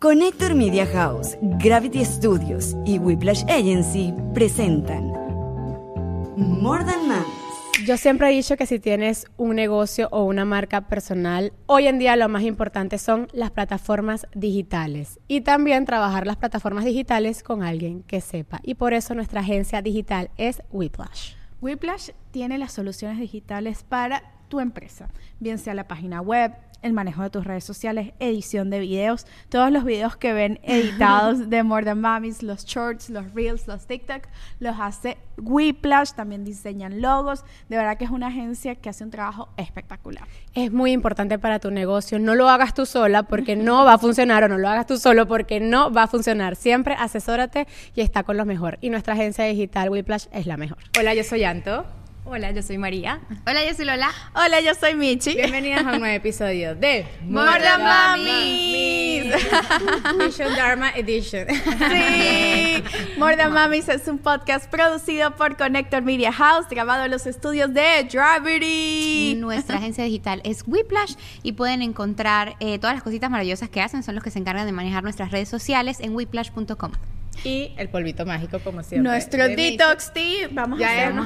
Connector Media House, Gravity Studios y Whiplash Agency presentan More Than Mamis. Yo siempre he dicho que si tienes un negocio o una marca personal, hoy en día lo más importante son las plataformas digitales y también trabajar las plataformas digitales con alguien que sepa. Y por eso nuestra agencia digital es Whiplash. Whiplash tiene las soluciones digitales para tu empresa, bien sea la página web, el manejo de tus redes sociales, edición de videos, todos los videos que ven editados de More Than Mamis, los shorts, los reels, los TikTok, los hace Whiplash, también diseñan logos, de verdad que es una agencia que hace un trabajo espectacular. Es muy importante para tu negocio, no lo hagas tú sola porque no va a funcionar o no lo hagas tú solo porque no va a funcionar. Siempre asesórate y está con lo mejor. Y nuestra agencia digital Whiplash es la mejor. Hola, yo soy Anto. Hola, yo soy María. Hola, yo soy Lola. Hola, yo soy Michi. Bienvenidas a un nuevo episodio de More Than Mamis. Vision Dharma Edition. Sí. More Than Mamis es un podcast producido por Connector Media House, grabado en los estudios de Gravity. Nuestra agencia digital es Whiplash y pueden encontrar eh, todas las cositas maravillosas que hacen. Son los que se encargan de manejar nuestras redes sociales en whiplash.com. Y el polvito mágico, como siempre. Nuestro de detox tea, vamos Ya a hacer vamos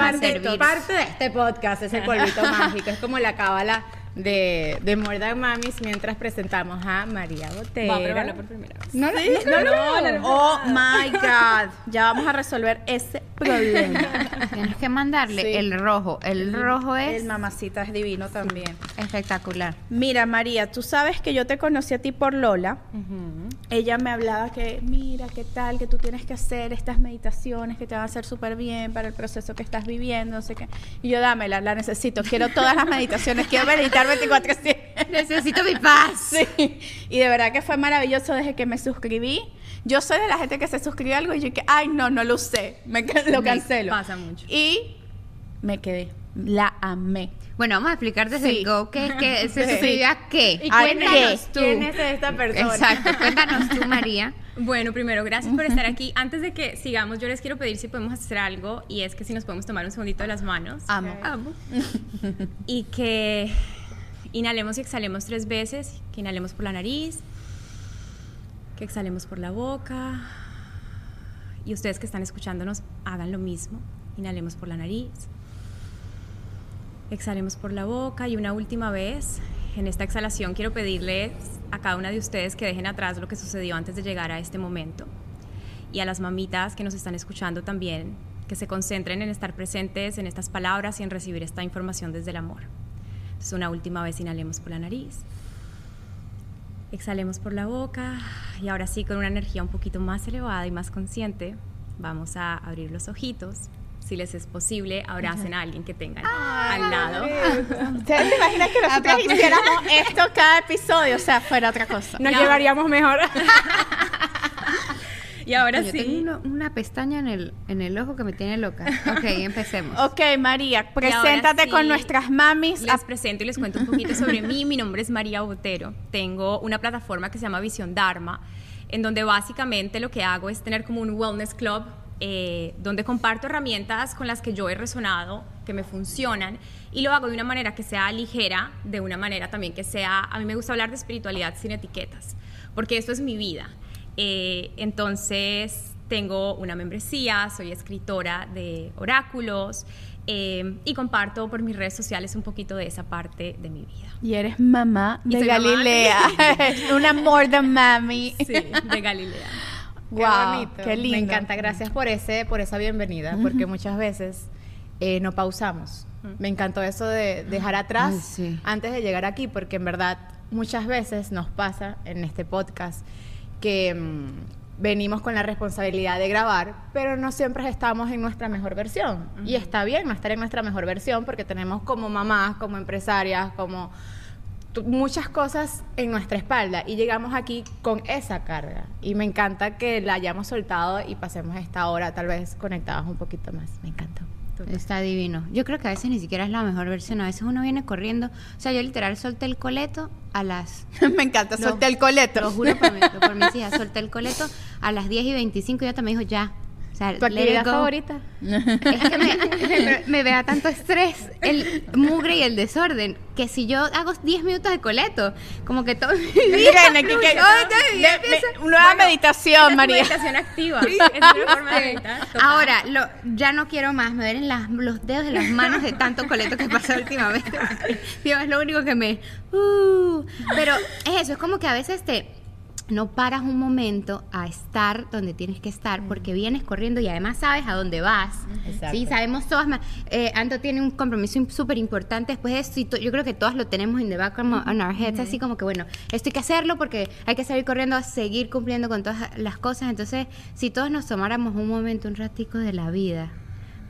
parte, de este podcast, es el polvito mágico. Es como la cábala de, de More Than Mamis mientras presentamos a María Botero. Va a probarlo por primera vez. No, no, ¿Sí? no, no, no, no. Oh my Ya vamos a resolver ese problema. Tienes que mandarle Sí. el rojo. El rojo es El mamacita es divino también. espectacular. Mira, María, tú sabes que yo te conocí a ti por Lola. Ella me hablaba que, mira, qué tal, que tú tienes que hacer estas meditaciones que te van a hacer súper bien para el proceso que estás viviendo, no sé qué. Y yo, dámela, la necesito. Quiero todas las meditaciones, quiero meditar 24-7. Necesito mi paz. Sí. Y de verdad que fue maravilloso desde que me suscribí. Yo soy de la gente que se suscribe a algo y yo que, ay, no, no lo usé. Me, lo Me cancelo. pasa mucho. Y me quedé. La amé. Bueno, vamos a explicar desde Sí. el go que, que se Sí. suscribe a qué. ¿Y ¿A cuéntanos qué? quién es esta persona? Exacto. Cuéntanos tú, María. Bueno, primero, gracias por estar aquí. Antes de que sigamos, yo les quiero pedir si podemos hacer algo y es que si nos podemos tomar un segundito de las manos Amo. Amo. y que inhalemos y exhalemos tres veces, que inhalemos por la nariz, que exhalemos por la boca. Y ustedes que están escuchándonos hagan lo mismo, inhalemos por la nariz, exhalemos por la boca. Y una última vez, en esta exhalación quiero pedirles a cada una de ustedes que dejen atrás lo que sucedió antes de llegar a este momento. Y a las mamitas que nos están escuchando también, que se concentren en estar presentes en estas palabras y en recibir esta información desde el amor. Entonces una última vez inhalemos por la nariz, exhalemos por la boca y ahora sí con una energía un poquito más elevada y más consciente vamos a abrir los ojitos. Si les es posible, abracen a alguien que tengan al lado. ¿Ustedes se imaginan que nosotros hiciéramos esto cada episodio? O sea, fuera otra cosa. Nos No. llevaríamos mejor. Y ahora Yo sí. tengo uno- una pestaña en el, en el ojo que me tiene loca. Ok, empecemos. Ok, María, preséntate sí, con nuestras mamis. Les presento y les cuento un poquito sobre mí. Mi nombre es María Botero. Tengo una plataforma que se llama Visión Dharma, en donde básicamente lo que hago es tener como un wellness club, eh, donde comparto herramientas con las que yo he resonado, que me funcionan, y lo hago de una manera que sea ligera, de una manera también que sea, a mí me gusta hablar de espiritualidad sin etiquetas, porque esto es mi vida. Eh, entonces, tengo una membresía, soy escritora de oráculos eh, y comparto por mis redes sociales un poquito de esa parte de mi vida. Y eres mamá de soy mamá de- Galilea. Una more than mami. Sí, de Galilea. Wow, qué bonito. qué lindo. Me encanta, gracias por ese, por esa bienvenida, porque muchas veces eh, no pausamos. Me encantó eso de dejar atrás Ay, sí. antes de llegar aquí, porque en verdad muchas veces nos pasa en este podcast que mm, venimos con la responsabilidad de grabar, pero no siempre estamos en nuestra mejor versión. Y está bien no estar en nuestra mejor versión porque tenemos como mamás, como empresarias, como muchas cosas en nuestra espalda y llegamos aquí con esa carga y me encanta que la hayamos soltado y pasemos esta hora tal vez conectadas un poquito más. Me Está divino. Yo creo que a veces ni siquiera es la mejor versión. A veces uno viene corriendo. O sea, yo literal solté el coleto a las. Me encanta, solté el Lo coleto. juro por, mi- por mis hijas. Solté el coleto a las 10 y 25 y ella también dijo ya. O sea, ¿Tu actividad favorita? Es que me, me da tanto estrés el mugre y el desorden que si yo hago 10 minutos de coleto, como que todo mi vida Miren, aquí que- me- empieza- nueva meditación, María. Meditación activa. es una forma de meditar. Ahora, lo, ya no quiero más, me duelen las- los dedos de las manos de tanto coleto que pasa últimamente. Dios, es lo único que me... uh. pero es eso, es como que a veces te... No paras un momento a estar donde tienes que estar porque vienes corriendo y además sabes a dónde vas. Exacto. Sí, sabemos todas. Eh, Anto tiene un compromiso súper importante después de esto y yo creo que todos lo tenemos in the background on our heads, así como que bueno, esto hay que hacerlo porque hay que salir corriendo a seguir cumpliendo con todas las cosas. Entonces, si todos nos tomáramos un momento, un ratico de la vida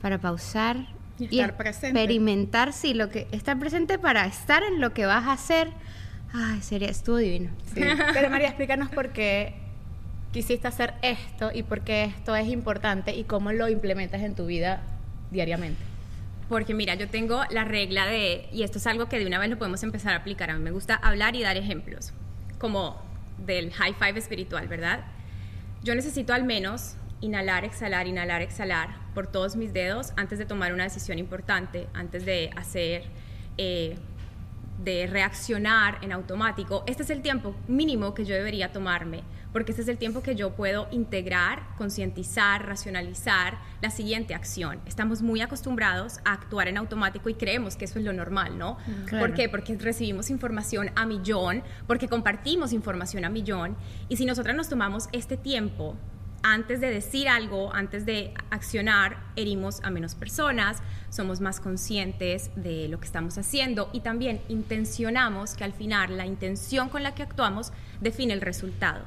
para pausar Y estar experimentar si lo que estar presente para estar en lo que vas a hacer, ay, sería estuvo divino. Sí. Pero María, explícanos por qué quisiste hacer esto y por qué esto es importante y cómo lo implementas en tu vida diariamente. Porque mira, yo tengo la regla de, y esto es algo que de una vez lo podemos empezar a aplicar, a mí me gusta hablar y dar ejemplos, como del high five espiritual, ¿verdad? Yo necesito al menos inhalar, exhalar, inhalar, exhalar por todos mis dedos antes de tomar una decisión importante, antes de hacer, eh, de reaccionar en automático. Este es el tiempo mínimo que yo debería tomarme, porque este es el tiempo que yo puedo integrar, concientizar, racionalizar la siguiente acción. Estamos muy acostumbrados a actuar en automático y creemos que eso es lo normal, ¿no? ¿Por qué? Porque recibimos información a millón, porque compartimos información a millón, y si nosotras nos tomamos este tiempo antes de decir algo, antes de accionar, herimos a menos personas, somos más conscientes de lo que estamos haciendo y también intencionamos que al final la intención con la que actuamos define el resultado.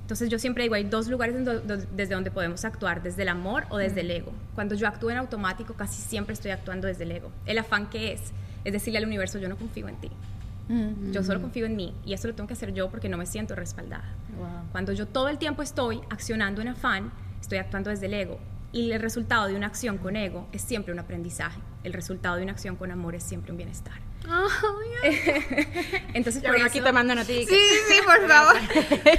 Entonces yo siempre digo, hay dos lugares do- desde donde podemos actuar, desde el amor o desde el ego. Cuando yo actúo en automático, casi siempre estoy actuando desde el ego. El afán que es, es decirle al universo, yo no confío en ti. Yo solo confío en mí y eso lo tengo que hacer yo porque no me siento respaldada. Cuando yo todo el tiempo estoy accionando en afán, estoy actuando desde el ego. Y el resultado de una acción con ego es siempre un aprendizaje. El resultado de una acción con amor es siempre un bienestar. Entonces, por aquí eso, te mando noticias. Sí, sí, por favor.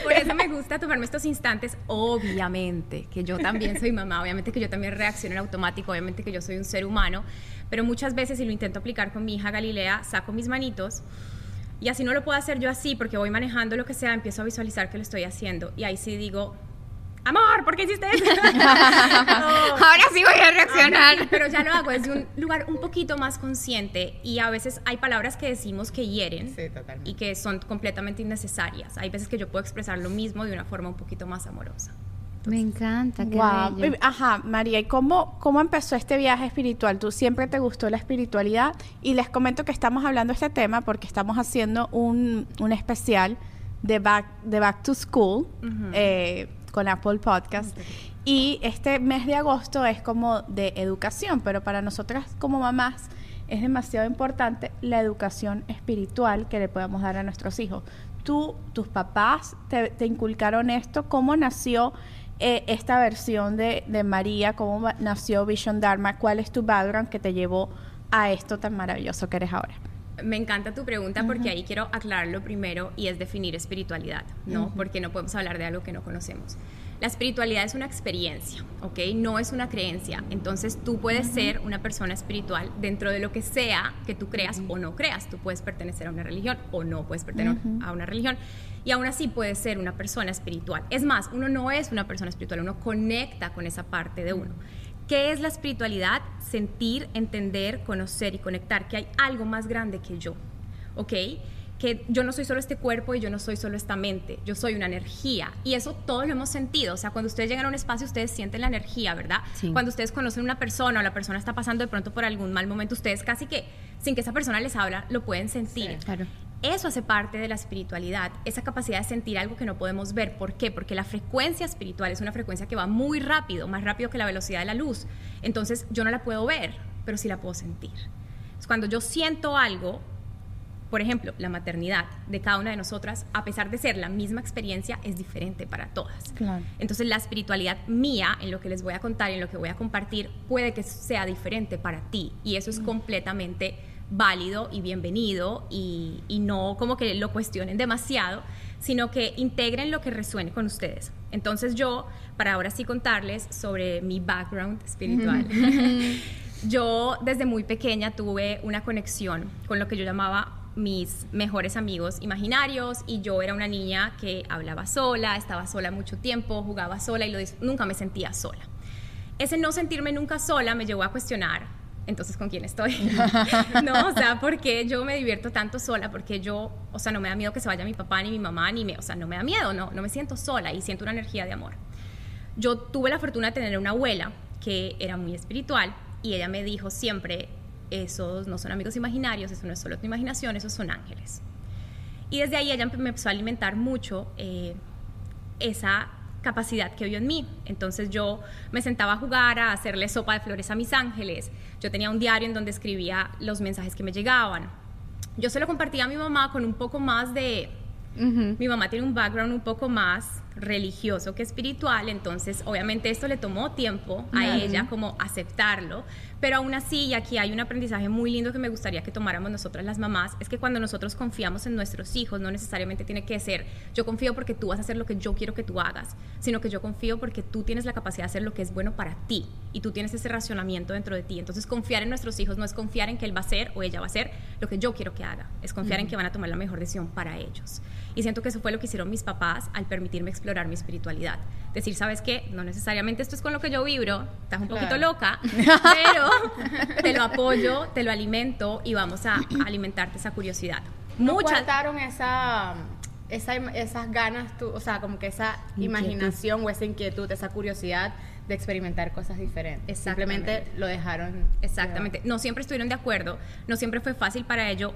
por eso me gusta tomarme estos instantes. Obviamente que yo también soy mamá, obviamente que yo también reacciono en automático, obviamente que yo soy un ser humano, pero muchas veces, y lo intento aplicar con mi hija Galilea, saco mis manitos y así no lo puedo hacer yo así porque voy manejando lo que sea, empiezo a visualizar que lo estoy haciendo y ahí sí digo, amor, ¿por qué hiciste eso? Ahora sí voy a reaccionar. Sí, pero ya lo hago desde un lugar un poquito más consciente y a veces hay palabras que decimos que hieren Sí, y que son completamente innecesarias. Hay veces que yo puedo expresar lo mismo de una forma un poquito más amorosa. Me encanta, qué Guau. bello. Ajá, María, ¿y cómo, cómo empezó este viaje espiritual? ¿Tú siempre te gustó la espiritualidad? Y les comento que estamos hablando de este tema porque estamos haciendo un, un especial de Back, de Back to School eh, con Apple Podcast. Y este mes de agosto es como de educación, pero para nosotras como mamás es demasiado importante la educación espiritual que le podamos dar a nuestros hijos. Tú, tus papás te, te inculcaron esto, ¿cómo nació eh, esta versión de, de María? ¿Cómo nació Vision Dharma? ¿Cuál es tu background que te llevó a esto tan maravilloso que eres ahora? Me encanta tu pregunta porque ahí quiero aclararlo primero y es definir espiritualidad, ¿no? Porque no podemos hablar de algo que no conocemos. La espiritualidad es una experiencia, ¿ok? No es una creencia. Entonces tú puedes ser una persona espiritual dentro de lo que sea que tú creas o no creas. Tú puedes pertenecer a una religión o no puedes pertenecer a una religión. Y aún así puedes ser una persona espiritual. Es más, uno no es una persona espiritual, uno conecta con esa parte de uno. ¿Qué es la espiritualidad? Sentir, entender, conocer y conectar que hay algo más grande que yo, ¿ok? Que yo no soy solo este cuerpo y yo no soy solo esta mente, yo soy una energía. Y eso todos lo hemos sentido. O sea, cuando ustedes llegan a un espacio, ustedes sienten la energía, ¿verdad? Sí. Cuando ustedes conocen a una persona o la persona está pasando de pronto por algún mal momento, ustedes casi que, sin que esa persona les habla, lo pueden sentir. Claro. Eso hace parte de la espiritualidad, esa capacidad de sentir algo que no podemos ver. ¿Por qué? Porque la frecuencia espiritual es una frecuencia que va muy rápido, más rápido que la velocidad de la luz. Entonces yo no la puedo ver, pero sí la puedo sentir. Entonces, cuando yo siento algo, por ejemplo, la maternidad de cada una de nosotras, a pesar de ser la misma experiencia, es diferente para todas. Claro. Entonces la espiritualidad mía, en lo que les voy a contar y en lo que voy a compartir, puede que sea diferente para ti y eso es completamente válido y bienvenido y, y no como que lo cuestionen demasiado, sino que integren lo que resuene con ustedes. Entonces yo, para ahora sí contarles sobre mi background espiritual, yo desde muy pequeña tuve una conexión con lo que yo llamaba mis mejores amigos imaginarios y yo era una niña que hablaba sola, estaba sola mucho tiempo, jugaba sola y lo nunca me sentía sola. Ese no sentirme nunca sola me llevó a cuestionar, entonces con quién estoy. no, o sea, porque yo me divierto tanto sola, porque yo, o sea, no me da miedo que se vaya mi papá ni mi mamá ni me, o sea, no me da miedo, no, no me siento sola y siento una energía de amor. Yo tuve la fortuna de tener una abuela que era muy espiritual y ella me dijo siempre, esos no son amigos imaginarios, eso no es solo tu imaginación, esos son ángeles. Y desde ahí ella me empezó a alimentar mucho eh, esa capacidad que vio en mí. Entonces yo me sentaba a jugar, a hacerle sopa de flores a mis ángeles. Yo tenía un diario en donde escribía los mensajes que me llegaban. Yo se lo compartía a mi mamá con un poco más de... Mi mamá tiene un background un poco más religioso que espiritual, entonces obviamente esto le tomó tiempo a ella como aceptarlo, pero aún así, y aquí hay un aprendizaje muy lindo que me gustaría que tomáramos nosotras las mamás, es que cuando nosotros confiamos en nuestros hijos, no necesariamente tiene que ser yo confío porque tú vas a hacer lo que yo quiero que tú hagas, sino que yo confío porque tú tienes la capacidad de hacer lo que es bueno para ti y tú tienes ese racionamiento dentro de ti. Entonces, confiar en nuestros hijos no es confiar en que él va a hacer o ella va a hacer lo que yo quiero que haga, es confiar en que van a tomar la mejor decisión para ellos. Y siento que eso fue lo que hicieron mis papás al permitirme explorar mi espiritualidad. Decir, ¿sabes qué? No necesariamente esto es con lo que yo vibro, estás un poquito loca, pero te lo apoyo, te lo alimento y vamos a alimentarte esa curiosidad. Muchas esa, esa, esas ganas, o sea, como que esa imaginación o esa inquietud, esa curiosidad de experimentar cosas diferentes. Simplemente lo dejaron. Exactamente. No siempre estuvieron de acuerdo, no siempre fue fácil para ellos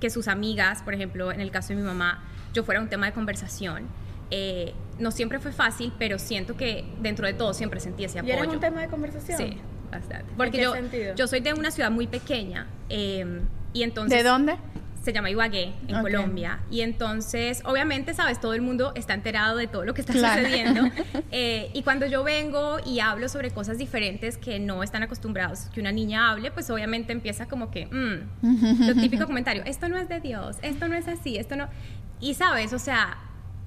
que sus amigas, por ejemplo, en el caso de mi mamá, yo fuera un tema de conversación. Eh, no siempre fue fácil, pero siento que dentro de todo siempre sentí ese apoyo. ¿Y era un tema de conversación? Sí, bastante. Porque yo, yo soy de una ciudad muy pequeña eh, y entonces... ¿De dónde? Se llama Ibagué, en Colombia. Y entonces, obviamente, sabes, todo el mundo está enterado de todo lo que está sucediendo. Eh, y cuando yo vengo y hablo sobre cosas diferentes que no están acostumbrados que una niña hable, pues obviamente empieza como que, mm, lo típico comentario, esto no es de Dios, esto no es así, esto no... Y sabes, o sea,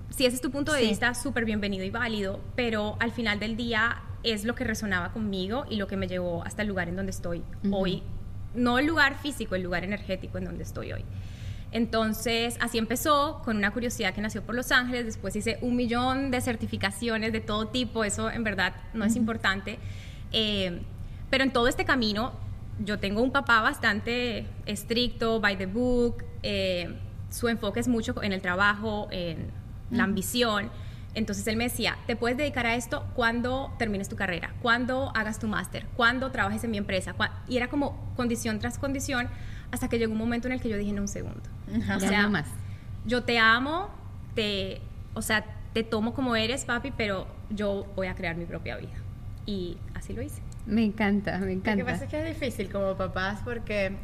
si ese es tu punto de vista, súper bienvenido y válido, pero al final del día es lo que resonaba conmigo y lo que me llevó hasta el lugar en donde estoy hoy. No el lugar físico, el lugar energético en donde estoy hoy. Entonces, así empezó con una curiosidad que nació por Los Ángeles, después hice un millón de certificaciones de todo tipo, eso en verdad no es importante, eh, pero en todo este camino yo tengo un papá bastante estricto, by the book, eh, su enfoque es mucho en el trabajo, en la ambición. Entonces él me decía, te puedes dedicar a esto cuando termines tu carrera, cuando hagas tu máster, cuando trabajes en mi empresa. Y era como condición tras condición hasta que llegó un momento en el que yo dije, no, un segundo. O sea, más. yo te amo, te, o sea, te tomo como eres, papi, pero yo voy a crear mi propia vida. Y así lo hice. Me encanta, me encanta. Lo que pasa es que es difícil como papás porque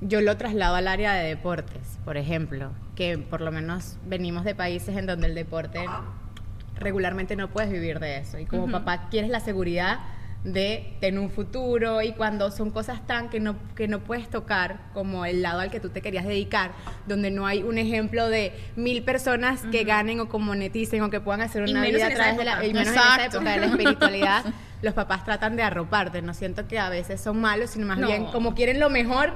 yo lo traslado al área de deportes, por ejemplo, que por lo menos venimos de países en donde el deporte regularmente no puedes vivir de eso. Y como papá quieres la seguridad de tener un futuro y cuando son cosas tan que no, que no puedes tocar como el lado al que tú te querías dedicar, donde no hay un ejemplo de mil personas que ganen o que moneticen o que puedan hacer una vida a través de la, y menos en esa época de la espiritualidad, los papás tratan de arroparte, no siento que a veces son malos, sino más bien como quieren lo mejor,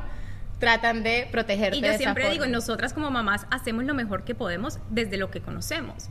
tratan de protegerte. Y yo siempre digo, nosotras como mamás hacemos lo mejor que podemos desde lo que conocemos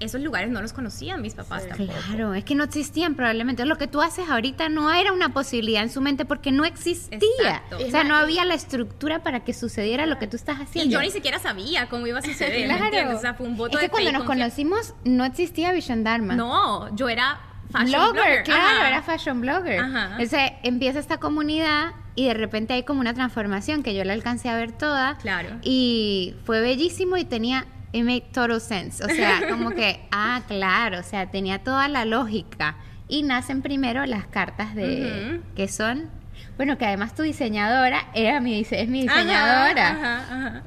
esos lugares no los conocían mis papás tampoco. Claro, es que no existían probablemente. Lo que tú haces ahorita no era una posibilidad en su mente porque no existía. O sea, no había la estructura para que sucediera lo que tú estás haciendo. Y yo ni siquiera sabía cómo iba a suceder. claro. O sea, fue un voto es que cuando nos conocimos no existía Vision Dharma. No, yo era fashion blogger. Claro, era fashion blogger. Ajá. O sea, empieza esta comunidad y de repente hay como una transformación que yo la alcancé a ver toda. Claro. Y fue bellísimo y tenía It made total sense. O sea, como que, ah, claro, o sea, tenía toda la lógica. Y nacen primero las cartas de, que son Bueno, que además tu diseñadora era mi, es mi diseñadora. Ajá, ajá, ajá.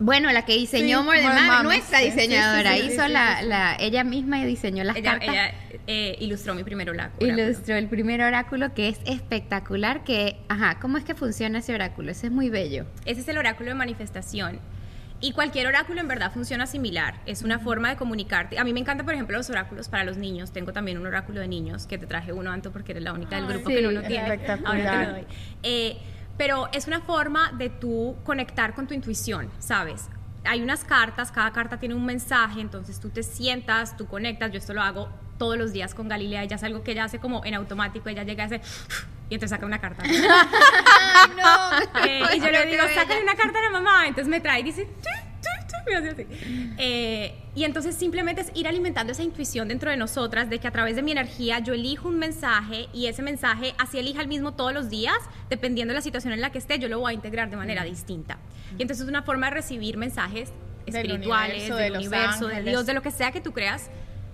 Bueno, la que diseñó Sí, More Than Mami, nuestra sí, diseñadora, sí, hizo la, la, ella misma diseñó las Ella, cartas. ella, eh, ilustró mi primer oráculo. Ilustró el primer oráculo que es espectacular, que, ajá, ¿cómo es que funciona ese oráculo? Ese es muy bello. Ese es el oráculo de manifestación. Y cualquier oráculo en verdad funciona similar. Es una forma de comunicarte. A mí me encantan, por ejemplo, los oráculos para los niños. Tengo también un oráculo de niños que te traje uno, Anto, porque eres la única del grupo sí, que no lo tiene. espectacular. Ahora te lo doy. Eh, pero es una forma de tú conectar con tu intuición, ¿sabes? Hay unas cartas, cada carta tiene un mensaje, entonces tú te sientas, tú conectas. Yo esto lo hago todos los días con Galilea. Ella es algo que ella hace como en automático. Ella llega y hace... Y entonces saca una carta. Eh, y yo le digo, sácale una carta a la mamá. Entonces me trae y dice. Eh, y entonces simplemente es ir alimentando esa intuición dentro de nosotras de que a través de mi energía yo elijo un mensaje y ese mensaje, así elija el mismo todos los días, dependiendo de la situación en la que esté, yo lo voy a integrar de manera distinta. Y entonces es una forma de recibir mensajes Del espirituales, universo, del de los universo, de. Dios, de lo que sea que tú creas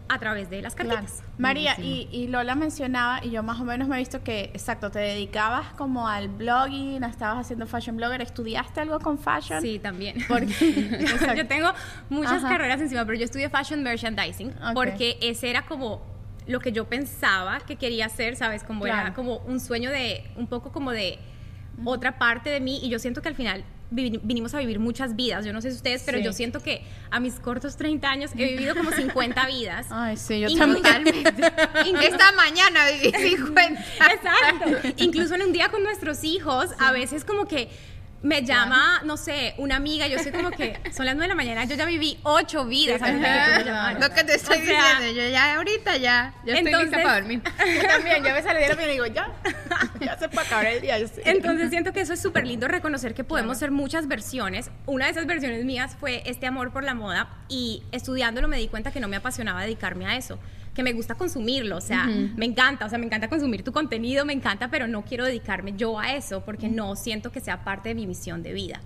a través de las Claro. cartitas. María, y, y Lola mencionaba, y yo más o menos me he visto que, exacto, te dedicabas como al blogging, estabas haciendo fashion blogger, ¿estudiaste algo con fashion? Sí, también. Porque, yo tengo muchas Ajá. carreras encima, pero yo estudié fashion merchandising porque ese era como lo que yo pensaba que quería hacer, ¿sabes? Como era Claro. como un sueño de, un poco como de otra parte de mí y yo siento que al final vinimos a vivir muchas vidas, yo no sé si ustedes, pero Sí. yo siento que a mis cortos 30 años he vivido como 50 vidas. Ay, sí, yo Inclu- también. Esta mañana viví 50. Exacto. Incluso en un día con nuestros hijos, a veces como que me llama, no sé, una amiga, yo soy como que son las 9 de la mañana, yo ya viví ocho vidas de que me. Lo que te estoy O sea, diciendo, yo ya ahorita ya, estoy Entonces- lista para dormir. Yo también, yo a veces le digo a mi y digo, ya, ya se puede acabar el día. Yo sí. Entonces siento que eso es súper lindo reconocer que podemos ser muchas versiones. Una de esas versiones mías fue este amor por la moda y estudiándolo me di cuenta que no me apasionaba dedicarme a eso, que me gusta consumirlo, o sea, me encanta, o sea, me encanta consumir tu contenido, me encanta, pero no quiero dedicarme yo a eso porque no siento que sea parte de mi misión de vida.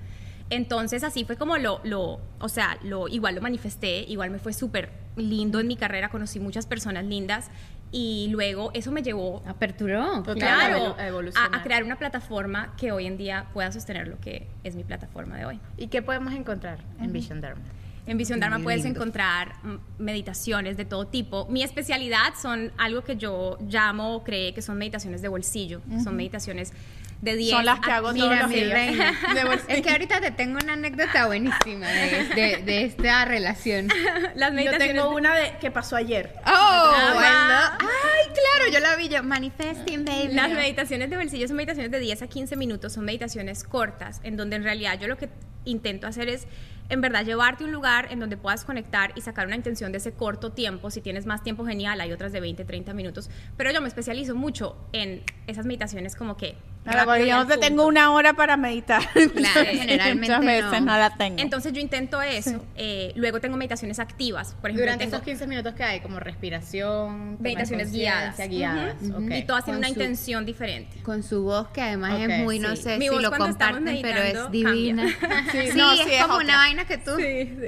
Entonces así fue como lo, lo o sea, lo, igual lo manifesté, igual me fue súper lindo en mi carrera, conocí muchas personas lindas y luego eso me llevó Aperturó. claro, a a crear una plataforma que hoy en día pueda sostener lo que es mi plataforma de hoy. ¿Y qué podemos encontrar en Vision Dharma? En Visión Dharma puedes lindo. encontrar mm, meditaciones de todo tipo. Mi especialidad son algo que yo llamo, o creé, que son meditaciones de bolsillo. Son meditaciones de 10 Son las que a- hago todos los mi días. Es que ahorita te tengo una anécdota buenísima de, de- de esta relación. Las Yo meditaciones tengo de- una de que pasó ayer. Oh, bueno. Ay, claro, yo la vi yo. Manifesting, baby. Las meditaciones de bolsillo son meditaciones de 10 a 15 minutos, son meditaciones cortas, en donde en realidad yo lo que intento hacer es, en verdad, llevarte a un lugar en donde puedas conectar y sacar una intención de ese corto tiempo. Si tienes más tiempo, genial, hay otras de 20, 30 minutos, pero yo me especializo mucho en esas meditaciones como que... Claro, porque yo no te tengo una hora para meditar. Claro, generalmente Muchas veces no. no la tengo. Entonces yo intento eso. Eh, luego tengo meditaciones activas. Por ejemplo, Durante tengo- esos 15 minutos que hay, como respiración, Meditaciones guiadas. guiadas. Ujú. ok. y todas tienen una su- intención diferente. Con su voz que además Ok, es muy, no sí. sé Mi si voz lo comparten, pero es divina. Sí, Sí, no, es sí, es como otra. una vaina que tú.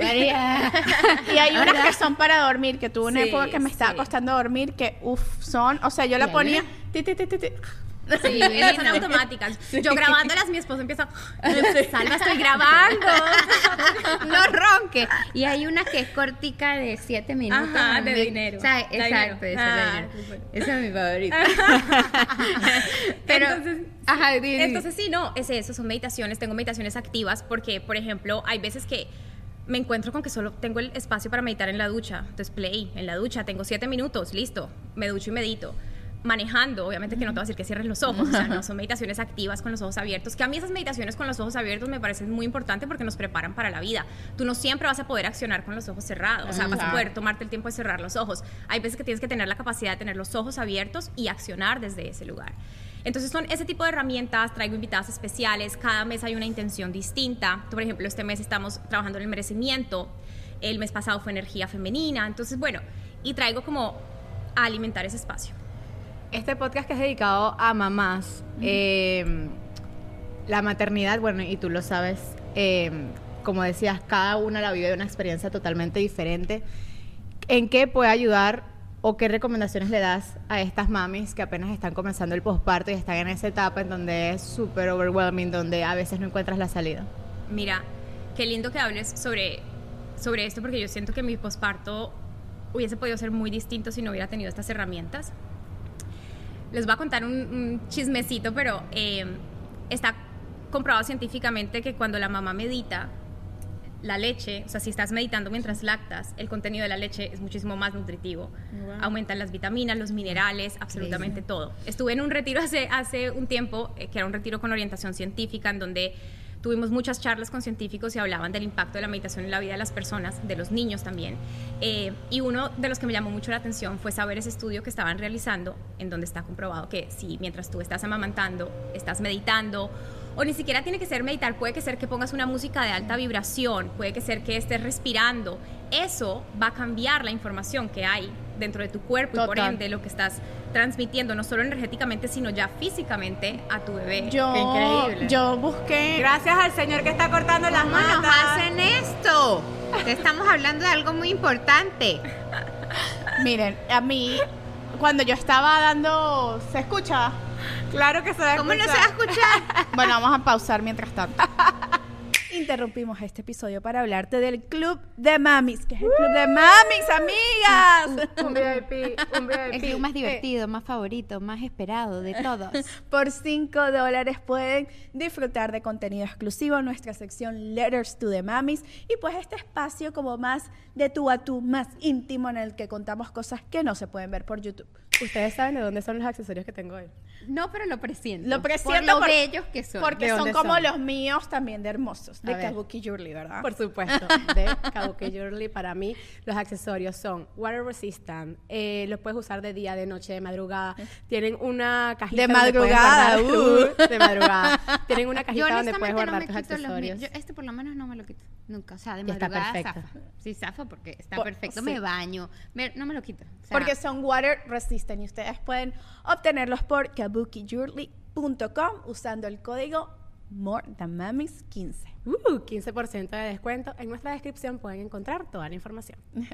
María. Y hay unas que son para dormir, que tuve una Sí, época que me estaba sí. costando dormir, que uff, son, o sea, yo la ponía, ya. ti, ti, ti, ti, ti. Sí, esas son automáticas. Yo grabándolas, mi esposo empieza, Salva, estoy grabando. no ronque. Y hay una que es cortica de 7 minutos. Ajá, de dinero. O sea, De exacto, dinero. esa es Ah, bueno. Esa es mi favorita. Pero, Entonces- ajá, Entonces sí, no, es eso, son meditaciones, tengo meditaciones activas porque, por ejemplo, hay veces que me encuentro con que solo tengo el espacio para meditar en la ducha, entonces play, en la ducha, tengo siete minutos, listo, me ducho y medito. Manejando, obviamente que no te voy a decir que cierres los ojos, o sea, no son meditaciones activas con los ojos abiertos, que a mí esas meditaciones con los ojos abiertos me parecen muy importantes porque nos preparan para la vida. Tú no siempre vas a poder accionar con los ojos cerrados, o sea, vas a poder tomarte el tiempo de cerrar los ojos. Hay veces que tienes que tener la capacidad de tener los ojos abiertos y accionar desde ese lugar. Entonces son ese tipo de herramientas, traigo invitadas especiales, cada mes hay una intención distinta. Por ejemplo, este mes estamos trabajando en el merecimiento, el mes pasado fue energía femenina, entonces bueno, y traigo como a alimentar ese espacio. Este podcast que es dedicado a mamás, eh, la maternidad, bueno, y tú lo sabes, eh, como decías, cada una la vive de una experiencia totalmente diferente. ¿En qué puede ayudar o qué recomendaciones le das a estas mamis que apenas están comenzando el posparto y están en esa etapa en donde es súper overwhelming, donde a veces no encuentras la salida? Mira, qué lindo que hables sobre, sobre esto porque yo siento que mi posparto hubiese podido ser muy distinto si no hubiera tenido estas herramientas. Les voy a contar un, un chismecito, pero eh, está comprobado científicamente que cuando la mamá medita, la leche, o sea, si estás meditando mientras lactas, el contenido de la leche es muchísimo más nutritivo. Aumentan las vitaminas, los minerales, absolutamente todo. Estuve en un retiro hace, hace un tiempo, eh, que era un retiro con orientación científica, en donde tuvimos muchas charlas con científicos y hablaban del impacto de la meditación en la vida de las personas, de los niños también. Eh, y uno de los que me llamó mucho la atención fue saber ese estudio que estaban realizando, en donde está comprobado que si mientras tú estás amamantando, estás meditando, o ni siquiera tiene que ser meditar, puede que ser que pongas una música de alta vibración, puede que ser que estés respirando. Eso va a cambiar la información que hay dentro de tu cuerpo y por ende lo que estás transmitiendo, no solo energéticamente, sino ya físicamente a tu bebé. Yo, Qué increíble. yo busqué. Gracias al señor que está cortando las ¿Cómo nos matas. hacen esto? Te estamos hablando de algo muy importante. Miren, a mí, cuando yo estaba dando. ¿Se escucha? Claro que se va a ¿Cómo no se va a escuchar? Bueno, vamos a pausar mientras tanto. Interrumpimos este episodio para hablarte del Club de Mamis, que es el Club de Mamis, amigas. Un VIP, un VIP. El club más divertido, más favorito, más esperado de todos. Por 5 dólares pueden disfrutar de contenido exclusivo en nuestra sección Letters to the Mamis y pues este espacio como más de tú a tú, más íntimo en el que contamos cosas que no se pueden ver por YouTube. Ustedes saben de dónde son los accesorios que tengo hoy. No, pero lo presiento. Lo presiento por lo por- bellos que son. Porque ¿De son como son? los míos también de hermosos, de. Kabuki Jewelry, ¿verdad? Por supuesto, de Kabuki Jewelry. Para mí, los accesorios son water resistant. eh, los puedes usar de día, de noche, de madrugada. Tienen una cajita De donde puedes madrugada, guardar- uh. de madrugada. Tienen una Yo cajita donde puedes honestamente no guardar me tus quito los míos. accesorios. Yo este por lo menos no me lo quito. Nunca. O sea, de está madrugada perfecto. zafa. Sí, zafa porque está Por- perfecto. sí. Me baño. Me- no me lo quito. O sea, Porque son water resistant y ustedes pueden obtenerlos por kabukijewelry.com usando el código MoreThanMamis15. Uh, 15% de descuento. En nuestra descripción pueden encontrar toda la información.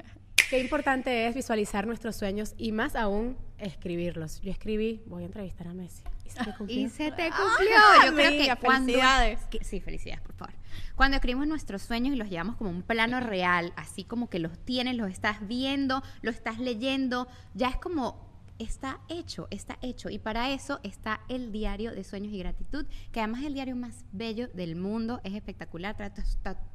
Qué importante es visualizar nuestros sueños y más aún escribirlos. Yo escribí, voy a entrevistar a Messi. Y se me cumplió. Y se te cumplió. Yo creo que cuando. felicidades. que- sí, felicidades, por favor. Cuando escribimos nuestros sueños y los llevamos como un plano real, así como que los tienes, los estás viendo, los estás leyendo, ya es como. Está hecho, está hecho. Y para eso está el diario de sueños y gratitud, que además es el diario más bello del mundo. Es espectacular. Trae tu,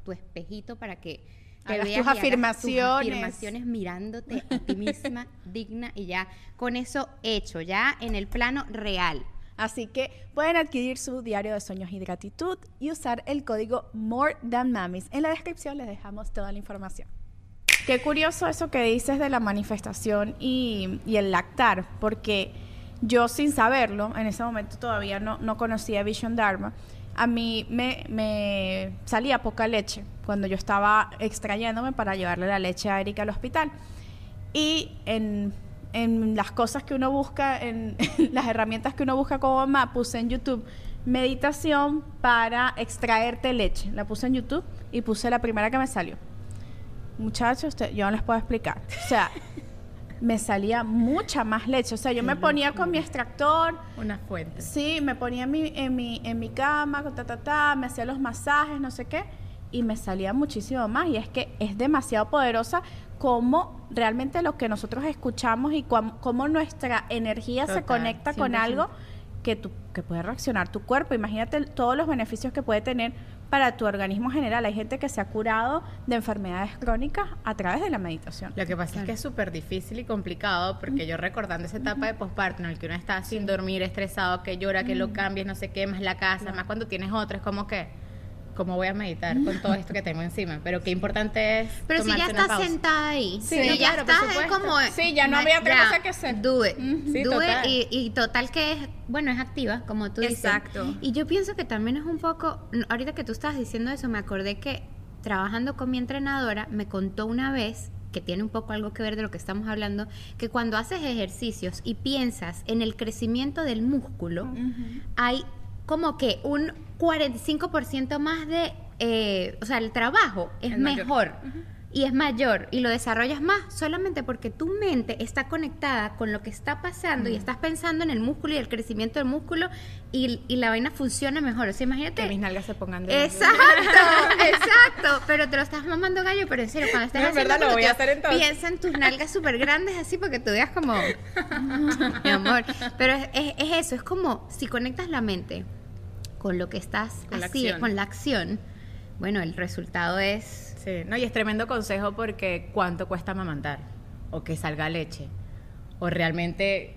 tu- espejito para que te Hagas veas tus afirmaciones. afirmaciones mirándote a ti misma, digna y ya con eso hecho, ya en el plano real. Así que pueden adquirir su diario de sueños y gratitud y usar el código MoreThanMamis. En la descripción les dejamos toda la información. Qué curioso eso que dices de la manifestación y, y el lactar, porque yo sin saberlo, en ese momento todavía no, no conocía Vision Dharma, a mí me, me salía poca leche cuando yo estaba extrayéndome para llevarle la leche a Erika al hospital. Y en, en las cosas que uno busca, en, las herramientas que uno busca como mamá, puse en YouTube meditación para extraerte leche. La puse en YouTube y puse la primera que me salió. Muchachos, usted- yo no les puedo explicar. O sea, me salía mucha más leche. O sea, yo me ponía con mi extractor, Una fuente. Sí, me ponía en mi, en mi, en mi cama, ta, ta, ta, me hacía los masajes, no sé qué, y me salía muchísimo más. Y es que es demasiado poderosa como realmente lo que nosotros escuchamos y cómo nuestra energía se conecta con 100%. algo que, tu, que puede reaccionar tu cuerpo. Imagínate todos los beneficios que puede tener para tu organismo general. Hay gente que se ha curado de enfermedades crónicas a través de la meditación. Lo que pasa es que es súper difícil y complicado porque yo recordando esa etapa de posparto en el que uno está sin dormir, estresado, que llora, que lo cambies, no sé qué, más la casa, más cuando tienes otra, es como que, ¿cómo voy a meditar con todo esto que tengo encima? Pero qué importante es Pero si ya estás sentada ahí, Sí, si no, ya claro, estás, es como... Sí, ya no había otra cosa que hacer. Do it. Sí, do total. it. Y, y total que es, bueno, es activa, como tú dices. Exacto. Y yo pienso que también es un poco, ahorita que tú estabas diciendo eso, me acordé que trabajando con mi entrenadora, me contó una vez que tiene un poco algo que ver de lo que estamos hablando, que cuando haces ejercicios y piensas en el crecimiento del músculo, hay como que un 45% más de, eh, o sea, el trabajo es Es mayor. mejor. y es mayor y lo desarrollas más solamente porque tu mente está conectada con lo que está pasando y estás pensando en el músculo y el crecimiento del músculo y, y la vaina funciona mejor. O sea, imagínate. Que mis nalgas se pongan de Exacto, exacto. Pero te lo estás mamando gallo, pero en serio, cuando estás No, en haciendo verdad lo voy a hacer entonces. Piensa en tus nalgas súper grandes así porque tú veas como. Mi amor. Pero es, es- es eso, es como si conectas la mente con lo que estás Con la así, acción. con la acción. Bueno, el resultado es. Sí, no, y es tremendo consejo porque cuánto cuesta amamantar o que salga leche o realmente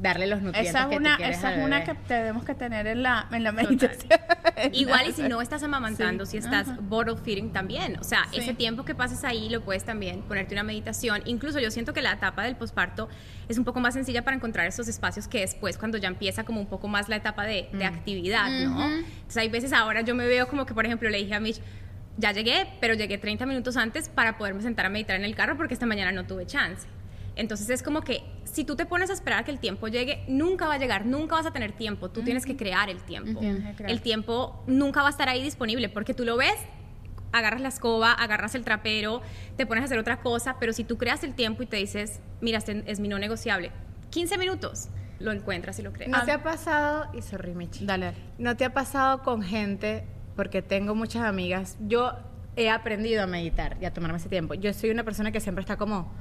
darle los nutrientes Esa es que una, esa es una que tenemos que tener en la, en la meditación. Igual y si no estás amamantando, Sí. si estás bottle feeding también, o sea, Sí. ese tiempo que pases ahí lo puedes también ponerte una meditación. Incluso yo siento que la etapa del posparto es un poco más sencilla para encontrar esos espacios que después cuando ya empieza como un poco más la etapa de, de actividad, ¿no? Entonces hay veces ahora yo me veo como que, por ejemplo, le dije a Mitch, ya llegué, pero llegué 30 minutos antes para poderme sentar a meditar en el carro porque esta mañana no tuve chance. Entonces es como que si tú te pones a esperar a que el tiempo llegue, nunca va a llegar, nunca vas a tener tiempo, tú tienes que crear el tiempo. El tiempo nunca va a estar ahí disponible porque tú lo ves, agarras la escoba, agarras el trapero, te pones a hacer otra cosa, pero si tú creas el tiempo y te dices, mira, este es mi no negociable, 15 minutos, lo encuentras y lo creas. ¿No te ha pasado, y sorry Michi, Dale, dale. ¿no te ha pasado con gente, porque tengo muchas amigas, yo he aprendido a meditar y a tomarme ese tiempo. Yo soy una persona que siempre está como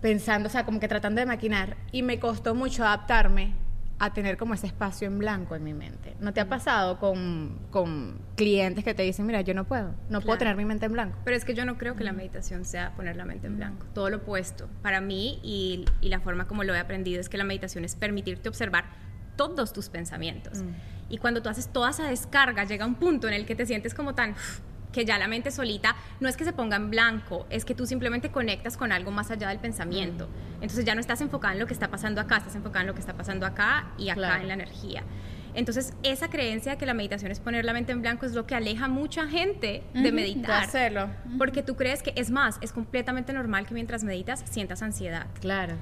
pensando, o sea, como que tratando de maquinar y me costó mucho adaptarme a tener como ese espacio en blanco en mi mente. ¿No te ha pasado con, con clientes que te dicen, mira, yo no puedo, no puedo tener mi mente en blanco? Pero es que yo no creo que la meditación sea poner la mente en blanco. Todo lo opuesto. Para mí, y, y la forma como lo he aprendido, es que la meditación es permitirte observar todos tus pensamientos. Y cuando tú haces toda esa descarga, llega un punto en el que te sientes como tan que ya la mente solita no es que se ponga en blanco, es que tú simplemente conectas con algo más allá del pensamiento. Entonces ya no estás enfocada en lo que está pasando acá, estás enfocada en lo que está pasando acá y acá Claro. en la energía. Entonces, esa creencia de que la meditación es poner la mente en blanco es lo que aleja a mucha gente de de meditar. hacerlo. Porque tú crees que, es más, es completamente normal que mientras meditas sientas ansiedad, Claro.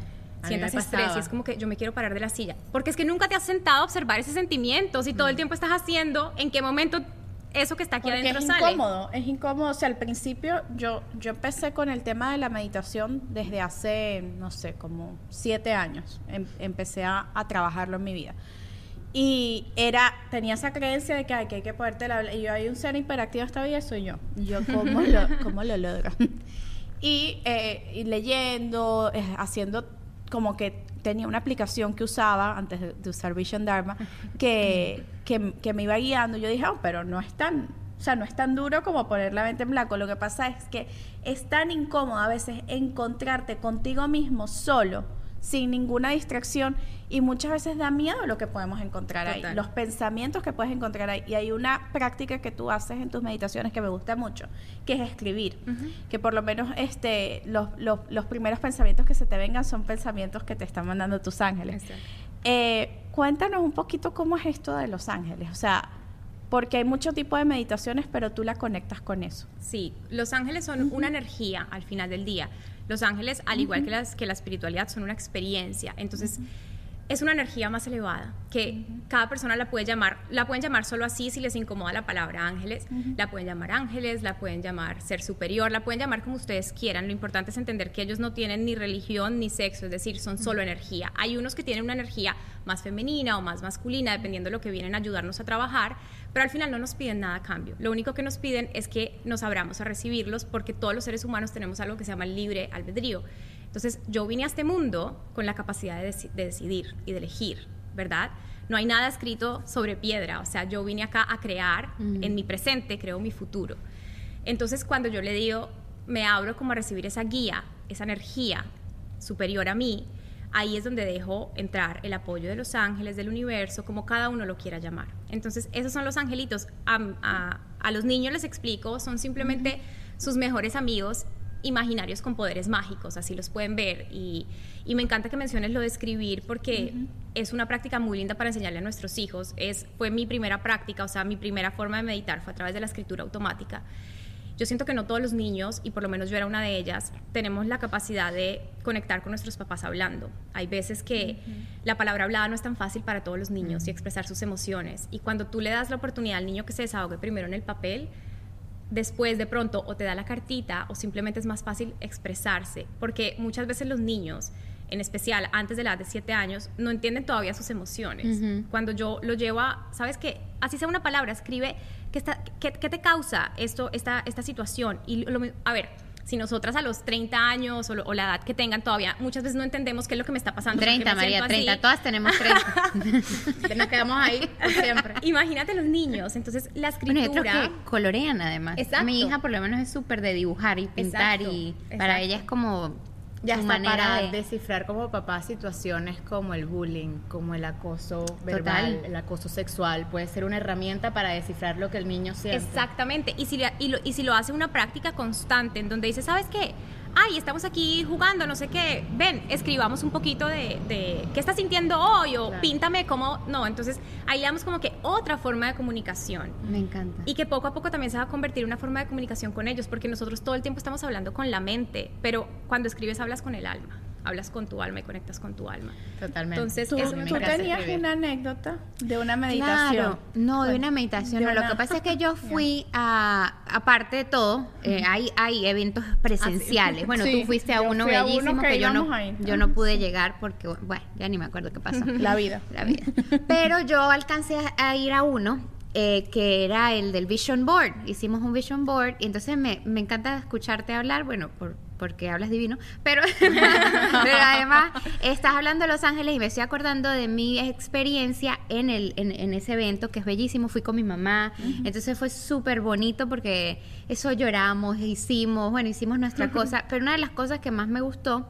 A sientas estrés y es como que yo me quiero parar de la silla. Porque es que nunca te has sentado a observar ese sentimiento, si todo el tiempo estás haciendo, en qué momento eso que está aquí Porque adentro es sale. incómodo, es incómodo. O sea, al principio yo, yo empecé con el tema de la meditación desde hace, no sé, como siete años. Em- empecé a, a trabajarlo en mi vida. Y era, tenía esa creencia de que, ay, que hay que poderte la Y yo, hay un ser hiperactivo esta vida, soy yo. Yo, ¿cómo lo, cómo lo logro? Y, eh, y leyendo, eh, haciendo como que tenía una aplicación que usaba antes de, de usar Vision Dharma que, que, que me iba guiando. Yo dije, oh, pero no es tan, o sea, no es tan duro como poner la mente en blanco. Lo que pasa es que es tan incómodo a veces encontrarte contigo mismo solo, sin ninguna distracción, y muchas veces da miedo lo que podemos encontrar ahí, los pensamientos que puedes encontrar ahí. Y hay una práctica que tú haces en tus meditaciones que me gusta mucho, que es escribir. Que por lo menos este, los, los, los primeros pensamientos que se te vengan son pensamientos que te están mandando tus ángeles. Eh, cuéntanos un poquito cómo es esto de los ángeles. O sea, porque hay mucho tipo de meditaciones, pero tú la conectas con eso. Sí, los ángeles son una energía al final del día. Los ángeles, al igual que, las, que la espiritualidad, son una experiencia. Entonces, es una energía más elevada que cada persona la puede llamar, la pueden llamar solo así si les incomoda la palabra ángeles, la pueden llamar ángeles, la pueden llamar ser superior, la pueden llamar como ustedes quieran. Lo importante es entender que ellos no tienen ni religión ni sexo, es decir, son solo energía. Hay unos que tienen una energía más femenina o más masculina, dependiendo de lo que vienen a ayudarnos a trabajar, pero al final no nos piden nada a cambio. Lo único que nos piden es que nos abramos a recibirlos porque todos los seres humanos tenemos algo que se llama el libre albedrío. Entonces, yo vine a este mundo con la capacidad de decidir y de elegir, ¿verdad? No hay nada escrito sobre piedra, o sea, yo vine acá a crear, en mi presente creo mi futuro. Entonces, cuando yo le digo, me abro como a recibir esa guía, esa energía superior a mí, ahí es donde dejo entrar el apoyo de los ángeles, del universo, como cada uno lo quiera llamar. Entonces, esos son los angelitos. A, a- a los niños les explico, son simplemente sus mejores amigos imaginarios con poderes mágicos, así los pueden ver. Y, y me encanta que menciones lo de escribir porque es una práctica muy linda para enseñarle a nuestros hijos. Es, fue mi primera práctica, o sea, mi primera forma de meditar fue a través de la escritura automática. Yo siento que no todos los niños, y por lo menos yo era una de ellas, tenemos la capacidad de conectar con nuestros papás hablando. Hay veces que la palabra hablada no es tan fácil para todos los niños y expresar sus emociones. Y cuando tú le das la oportunidad al niño que se desahogue primero en el papel, después de pronto o te da la cartita o simplemente es más fácil expresarse, porque muchas veces los niños, en especial antes de la edad de 7 años, no entienden todavía sus emociones. Cuando yo lo llevo a, ¿sabes qué? Así sea una palabra, escribe, ¿qué, está, qué, qué te causa esto, esta, esta situación? Y lo, a ver, si nosotras a los 30 años o, lo- o la edad que tengan todavía, muchas veces no entendemos qué es lo que me está pasando. por qué 30, me María, siento 30. así. Todas tenemos 30. Nos quedamos ahí por siempre. Imagínate los niños, entonces la Bueno, escritura... otros que colorean además. Exacto. Mi hija por lo menos es súper de dibujar y pintar Exacto, y exacto. para ella es como Ya está para de... descifrar como papá situaciones como el bullying, como el acoso verbal, Total. el acoso sexual. Puede ser una herramienta para descifrar lo que el niño siente. Exactamente. Y si, y, lo, y si lo hace una práctica constante en donde dice, ¿sabes qué? Ay, estamos aquí jugando, no sé qué. Ven, escribamos un poquito de, de qué estás sintiendo hoy o Claro. píntame cómo. No, entonces ahí damos como que otra forma de comunicación. Me encanta. Y que poco a poco también se va a convertir en una forma de comunicación con ellos, porque nosotros todo el tiempo estamos hablando con la mente, pero cuando escribes hablas con el alma, hablas con tu alma y conectas con tu alma. Totalmente. Entonces, Tú, eso me tú encanta tenías escribir. una anécdota de una meditación. Claro, no, de una meditación. de no, Lo que pasa es que yo fui a, aparte de todo, eh, hay, hay eventos presenciales. Bueno, Sí, tú fuiste a uno fui a uno bellísimo que que, yo no, ahí. yo no pude llegar porque, bueno, ya ni me acuerdo qué pasó. La vida. La vida. Pero yo alcancé a ir a uno eh, que era el del Vision Board. Hicimos un Vision Board y entonces me, me encanta escucharte hablar, bueno, por, porque hablas divino, pero, pero además estás hablando de Los Ángeles y me estoy acordando de mi experiencia en, el, en, en ese evento que es bellísimo. Fui con mi mamá, entonces fue súper bonito porque eso lloramos, hicimos, bueno, hicimos nuestra cosa, pero una de las cosas que más me gustó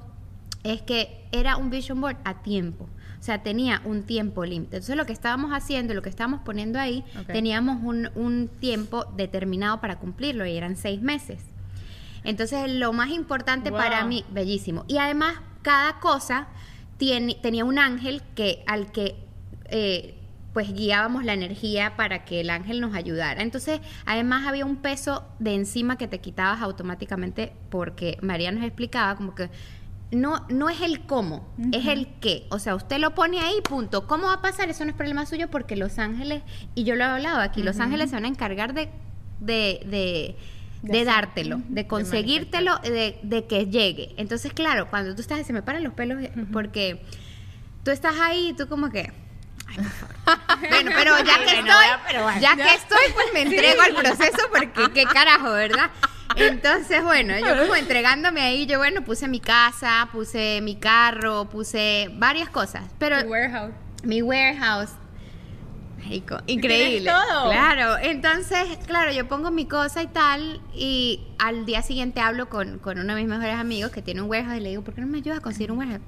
es que era un vision board a tiempo. O sea, tenía un tiempo límite. Entonces, lo que estábamos haciendo, lo que estábamos poniendo ahí, teníamos un, un tiempo determinado para cumplirlo y eran seis meses. Entonces, lo más importante Wow. para mí, bellísimo. Y además, cada cosa tiene, tenía un ángel que al que eh, pues guiábamos la energía para que el ángel nos ayudara. Entonces, además había un peso de encima que te quitabas automáticamente porque María nos explicaba como que no, no es el cómo, es el qué. O sea, usted lo pone ahí, punto. ¿Cómo va a pasar? Eso no es problema suyo porque Los Ángeles, y yo lo he hablado aquí, Los Ángeles se van a encargar de, de, de, de dártelo, de conseguírtelo, de, de que llegue. Entonces, claro, cuando tú estás, se me paran los pelos eh, porque tú estás ahí y tú como que... ay, por favor. Bueno, pero ya que estoy, ya que estoy, pues me entrego al proceso porque qué carajo, ¿verdad? Entonces, bueno, yo como entregándome ahí, yo bueno, puse mi casa, puse mi carro, puse varias cosas, pero Tu warehouse. mi warehouse. Marico, increíble. todo. Claro, entonces, claro, yo pongo mi cosa y tal, y al día siguiente hablo con, con uno de mis mejores amigos que tiene un warehouse y le digo, ¿por qué no me ayudas a conseguir un warehouse?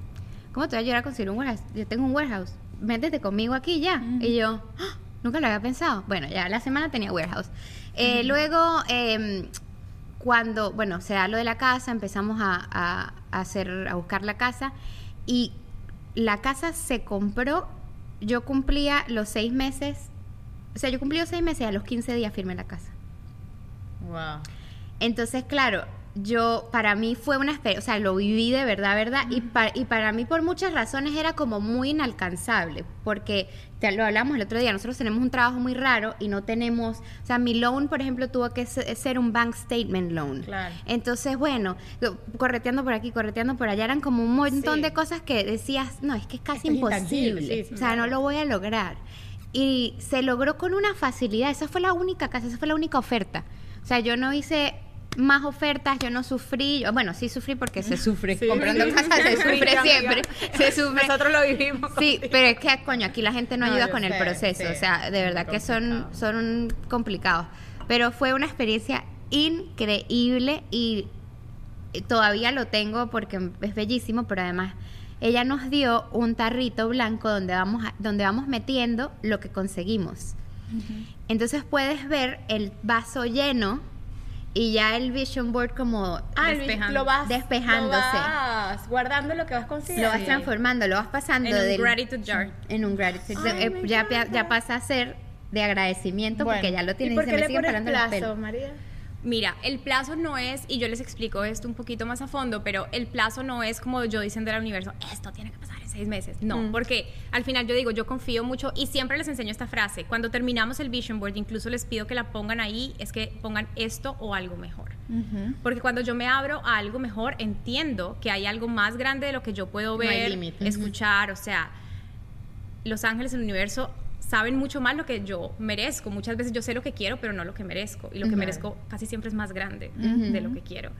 ¿Cómo te voy a ayudar a conseguir un warehouse? Yo tengo un warehouse, métete conmigo aquí ya. Y yo, "Ah, nunca lo había pensado. Bueno, ya la semana tenía warehouse. Eh, Luego, em, cuando, bueno, se da lo de la casa, empezamos a, a- a hacer, a buscar la casa y la casa se compró, yo cumplía los seis meses, o sea, yo cumplí los seis meses y a los 15 días firmé la casa. Wow. Entonces, claro, yo, para mí fue una experiencia, o sea, lo viví de verdad, verdad, y, pa- y para mí por muchas razones era como muy inalcanzable, porque te lo hablamos el otro día, nosotros tenemos un trabajo muy raro y no tenemos, o sea, mi loan, por ejemplo, tuvo que se- ser un bank statement loan. Claro. Entonces, bueno, correteando por aquí, correteando por allá, eran como un montón Sí. de cosas que decías, no, es que es casi es imposible, sí, o sea, no lo voy a lograr. Y se logró con una facilidad, esa fue la única casa, esa fue la única oferta. O sea, yo no hice más ofertas, yo no sufrí, yo- bueno, sí sufrí porque se sufre, Sí, comprando sí. casas se sufre siempre, se sufre. Nosotros lo vivimos. Sí, pero es que, coño, aquí la gente no, No, ayuda con el proceso, o sea, de verdad que son, son complicados. Pero fue una experiencia increíble y todavía lo tengo porque es bellísimo, pero además ella nos dio un tarrito blanco donde vamos, a- donde vamos metiendo lo que conseguimos. Entonces puedes ver el vaso lleno y ya el vision board como Ah, Despejando. lo vas Despejándose. Lo vas guardando lo que vas consiguiendo. lo vas transformando, lo vas pasando En un del- gratitude jar. en un gratitude. Ay, Eh, me ya, ya pasa a ser de agradecimiento porque ya lo ¿Y tienes por se qué me le siguen pones plazo. María? Mira, el plazo no es, y yo les explico esto un poquito más a fondo, pero el plazo no es como yo diciendo al universo, esto tiene que pasar seis meses. No, Mm. porque al final yo digo, yo confío mucho y siempre les enseño esta frase. Cuando terminamos el vision board, incluso les pido que la pongan ahí, es que pongan esto o algo mejor. Porque cuando yo me abro a algo mejor, entiendo que hay algo más grande de lo que yo puedo No ver, escuchar, o sea, los ángeles del universo saben mucho más lo que yo merezco. Muchas veces yo sé lo que quiero, pero no lo que merezco. Y lo que merezco casi siempre es más grande de lo que quiero.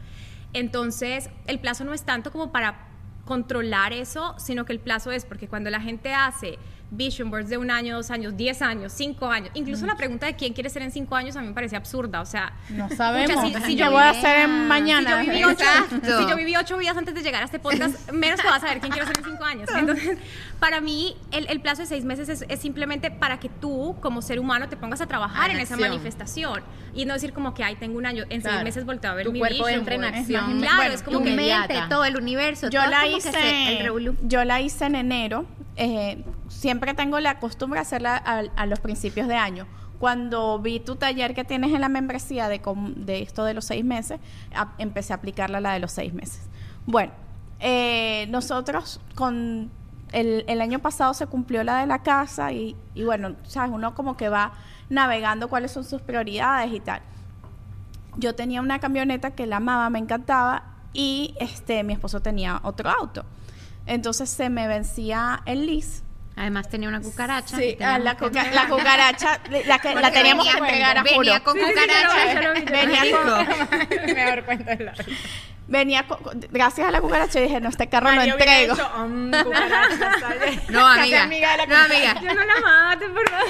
Entonces, el plazo no es tanto como para controlar eso, sino que el plazo es porque cuando la gente hace vision boards de un año, dos años, diez años, cinco años, incluso la pregunta de quién quiere ser en cinco años a mí me parece absurda. O sea, No sabemos. Si- si ¿Qué yo voy a hacer en mañana? si yo, viví ocho, si yo viví ocho vidas antes de llegar a este podcast, menos que vas a saber quién quiero ser en cinco años. Entonces, para mí, el, el plazo de seis meses es, es simplemente para que tú, como ser humano, te pongas a trabajar En en esa manifestación. Y no decir como que, ay, tengo un año, en Claro. seis meses volteo a ver Tu mi cuerpo vision entra en acción. Claro, Bueno, es como que... mente, inmediata. todo el universo, Yo todo la como que se- hice, el yo la hice en enero. eh, siempre tengo la costumbre de hacerla a, a los principios de año. Cuando vi tu taller que tienes en la membresía de, de esto de los seis meses, a- empecé a aplicarla la de los seis meses. Bueno, eh, nosotros con el, el año pasado se cumplió la de la casa y, y bueno, sabes, uno como que va navegando cuáles son sus prioridades y tal yo tenía una camioneta que la amaba, me encantaba, y este mi esposo tenía otro auto. Entonces se me vencía el lease. Además tenía una cucaracha. Sí, ah, la, cuca- cucaracha, la, que, la teníamos venía- que entregar a Venía con cucaracha. Venía con, Mejor cuento de la venía con- gracias a la cucaracha dije, no, este carro lo entrego. hecho, "Mm. No, amiga. No, amiga. Yo no la mate, por favor.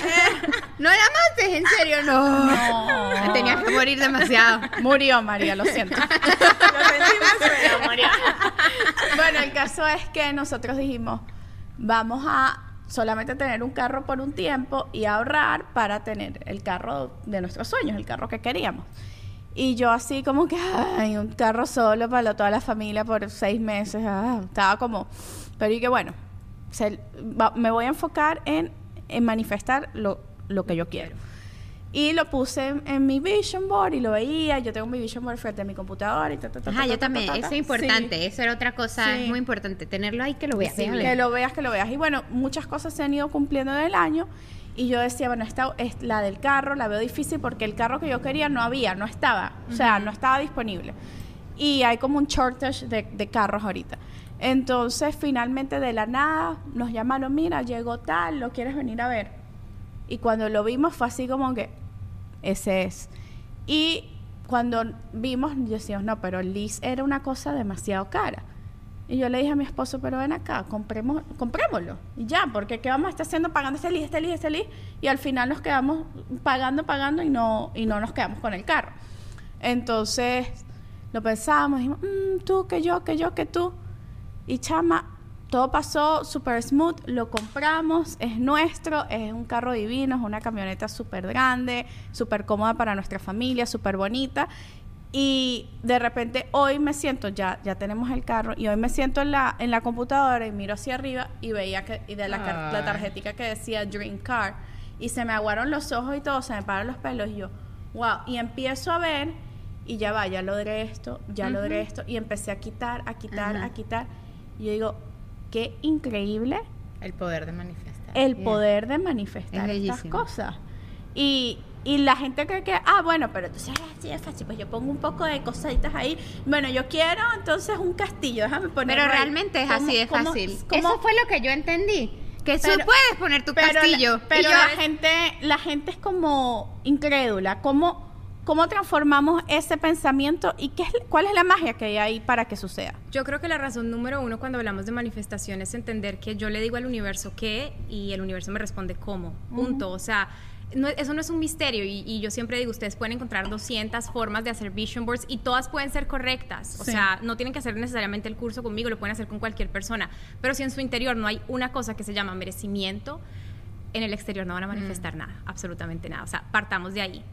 No la mates, en serio, no. Tenías que morir demasiado. Murió María, lo siento. Lo sentimos, pero María. bueno, el caso es que nosotros dijimos, vamos a solamente tener un carro por un tiempo y ahorrar para tener el carro de nuestros sueños, el carro que queríamos. Y yo así como que, ay, un carro solo para toda la familia por seis meses. ah, estaba como, pero y bueno, se- va- me voy a enfocar en, manifestar lo que yo quiero. Y lo puse en, en mi vision board y lo veía. Yo tengo mi vision board frente a mi computadora y ta, ta, ta, Ajá, ta, yo ta, ta, también. ta, Eso es Sí. importante. Eso era otra cosa Sí. es muy importante. Tenerlo ahí que lo veas. Que lo veas, que lo veas. Y bueno, muchas cosas se han ido cumpliendo en el año. Y yo decía, bueno, esta es la del carro, la veo difícil porque el carro que yo quería no había, no estaba. O sea, no estaba disponible. Y hay como un shortage de, de carros ahorita. Entonces, finalmente, de la nada, nos llamaron, mira, llegó tal, ¿lo quieres venir a ver? Y cuando lo vimos fue así como que, ese es. Y cuando vimos, decíamos, no, pero Liz era una cosa demasiado cara. Y yo le dije a mi esposo, pero ven acá, compremos, comprémoslo. Y ya, porque ¿qué vamos a estar haciendo pagando este Liz, este Liz, este Liz? Y al final nos quedamos pagando, pagando y no, y no nos quedamos con el carro. Entonces, lo pensábamos, dijimos, "Mm, tú, que yo, que yo, que tú. Y chama, todo pasó súper smooth, lo compramos, es nuestro, es un carro divino, es una camioneta súper grande, súper cómoda para nuestra familia, súper bonita. Y de repente hoy me siento, ya, ya tenemos el carro, y hoy me siento en la, en la computadora y miro hacia arriba y veía que, y de la, car- la que decía Dream Car, y se me aguaron los ojos y todo, se me pararon los pelos, y yo, wow, y empiezo a ver, y ya va, ya logré esto, ya logré esto, y empecé a quitar, a quitar, a quitar, y yo digo, qué increíble El poder de manifestar. el Yeah. poder de manifestar Es estas bellísimo. cosas. Y, y la gente cree que, ah, bueno, pero entonces es así de fácil, pues yo pongo un poco de cositas ahí. Bueno, yo quiero entonces un castillo, déjame poner. Pero realmente es así de fácil. Eso fue lo que yo entendí. Que tú puedes poner tu pero castillo. pero yo- la gente, la gente es como incrédula. ¿Cómo, ¿Cómo transformamos ese pensamiento y qué es, cuál es la magia que hay ahí para que suceda? Yo creo que la razón número uno cuando hablamos de manifestación es entender que yo le digo al universo qué y el universo me responde cómo. Punto. O sea, no- eso no es un misterio y, y yo siempre digo, ustedes pueden encontrar 200 formas de hacer vision boards y todas pueden ser correctas. O Sí. sea, no tienen que hacer necesariamente el curso conmigo, lo pueden hacer con cualquier persona. Pero si en su interior no hay una cosa que se llama merecimiento, en el exterior no van a manifestar nada, absolutamente nada. O sea, partamos de ahí.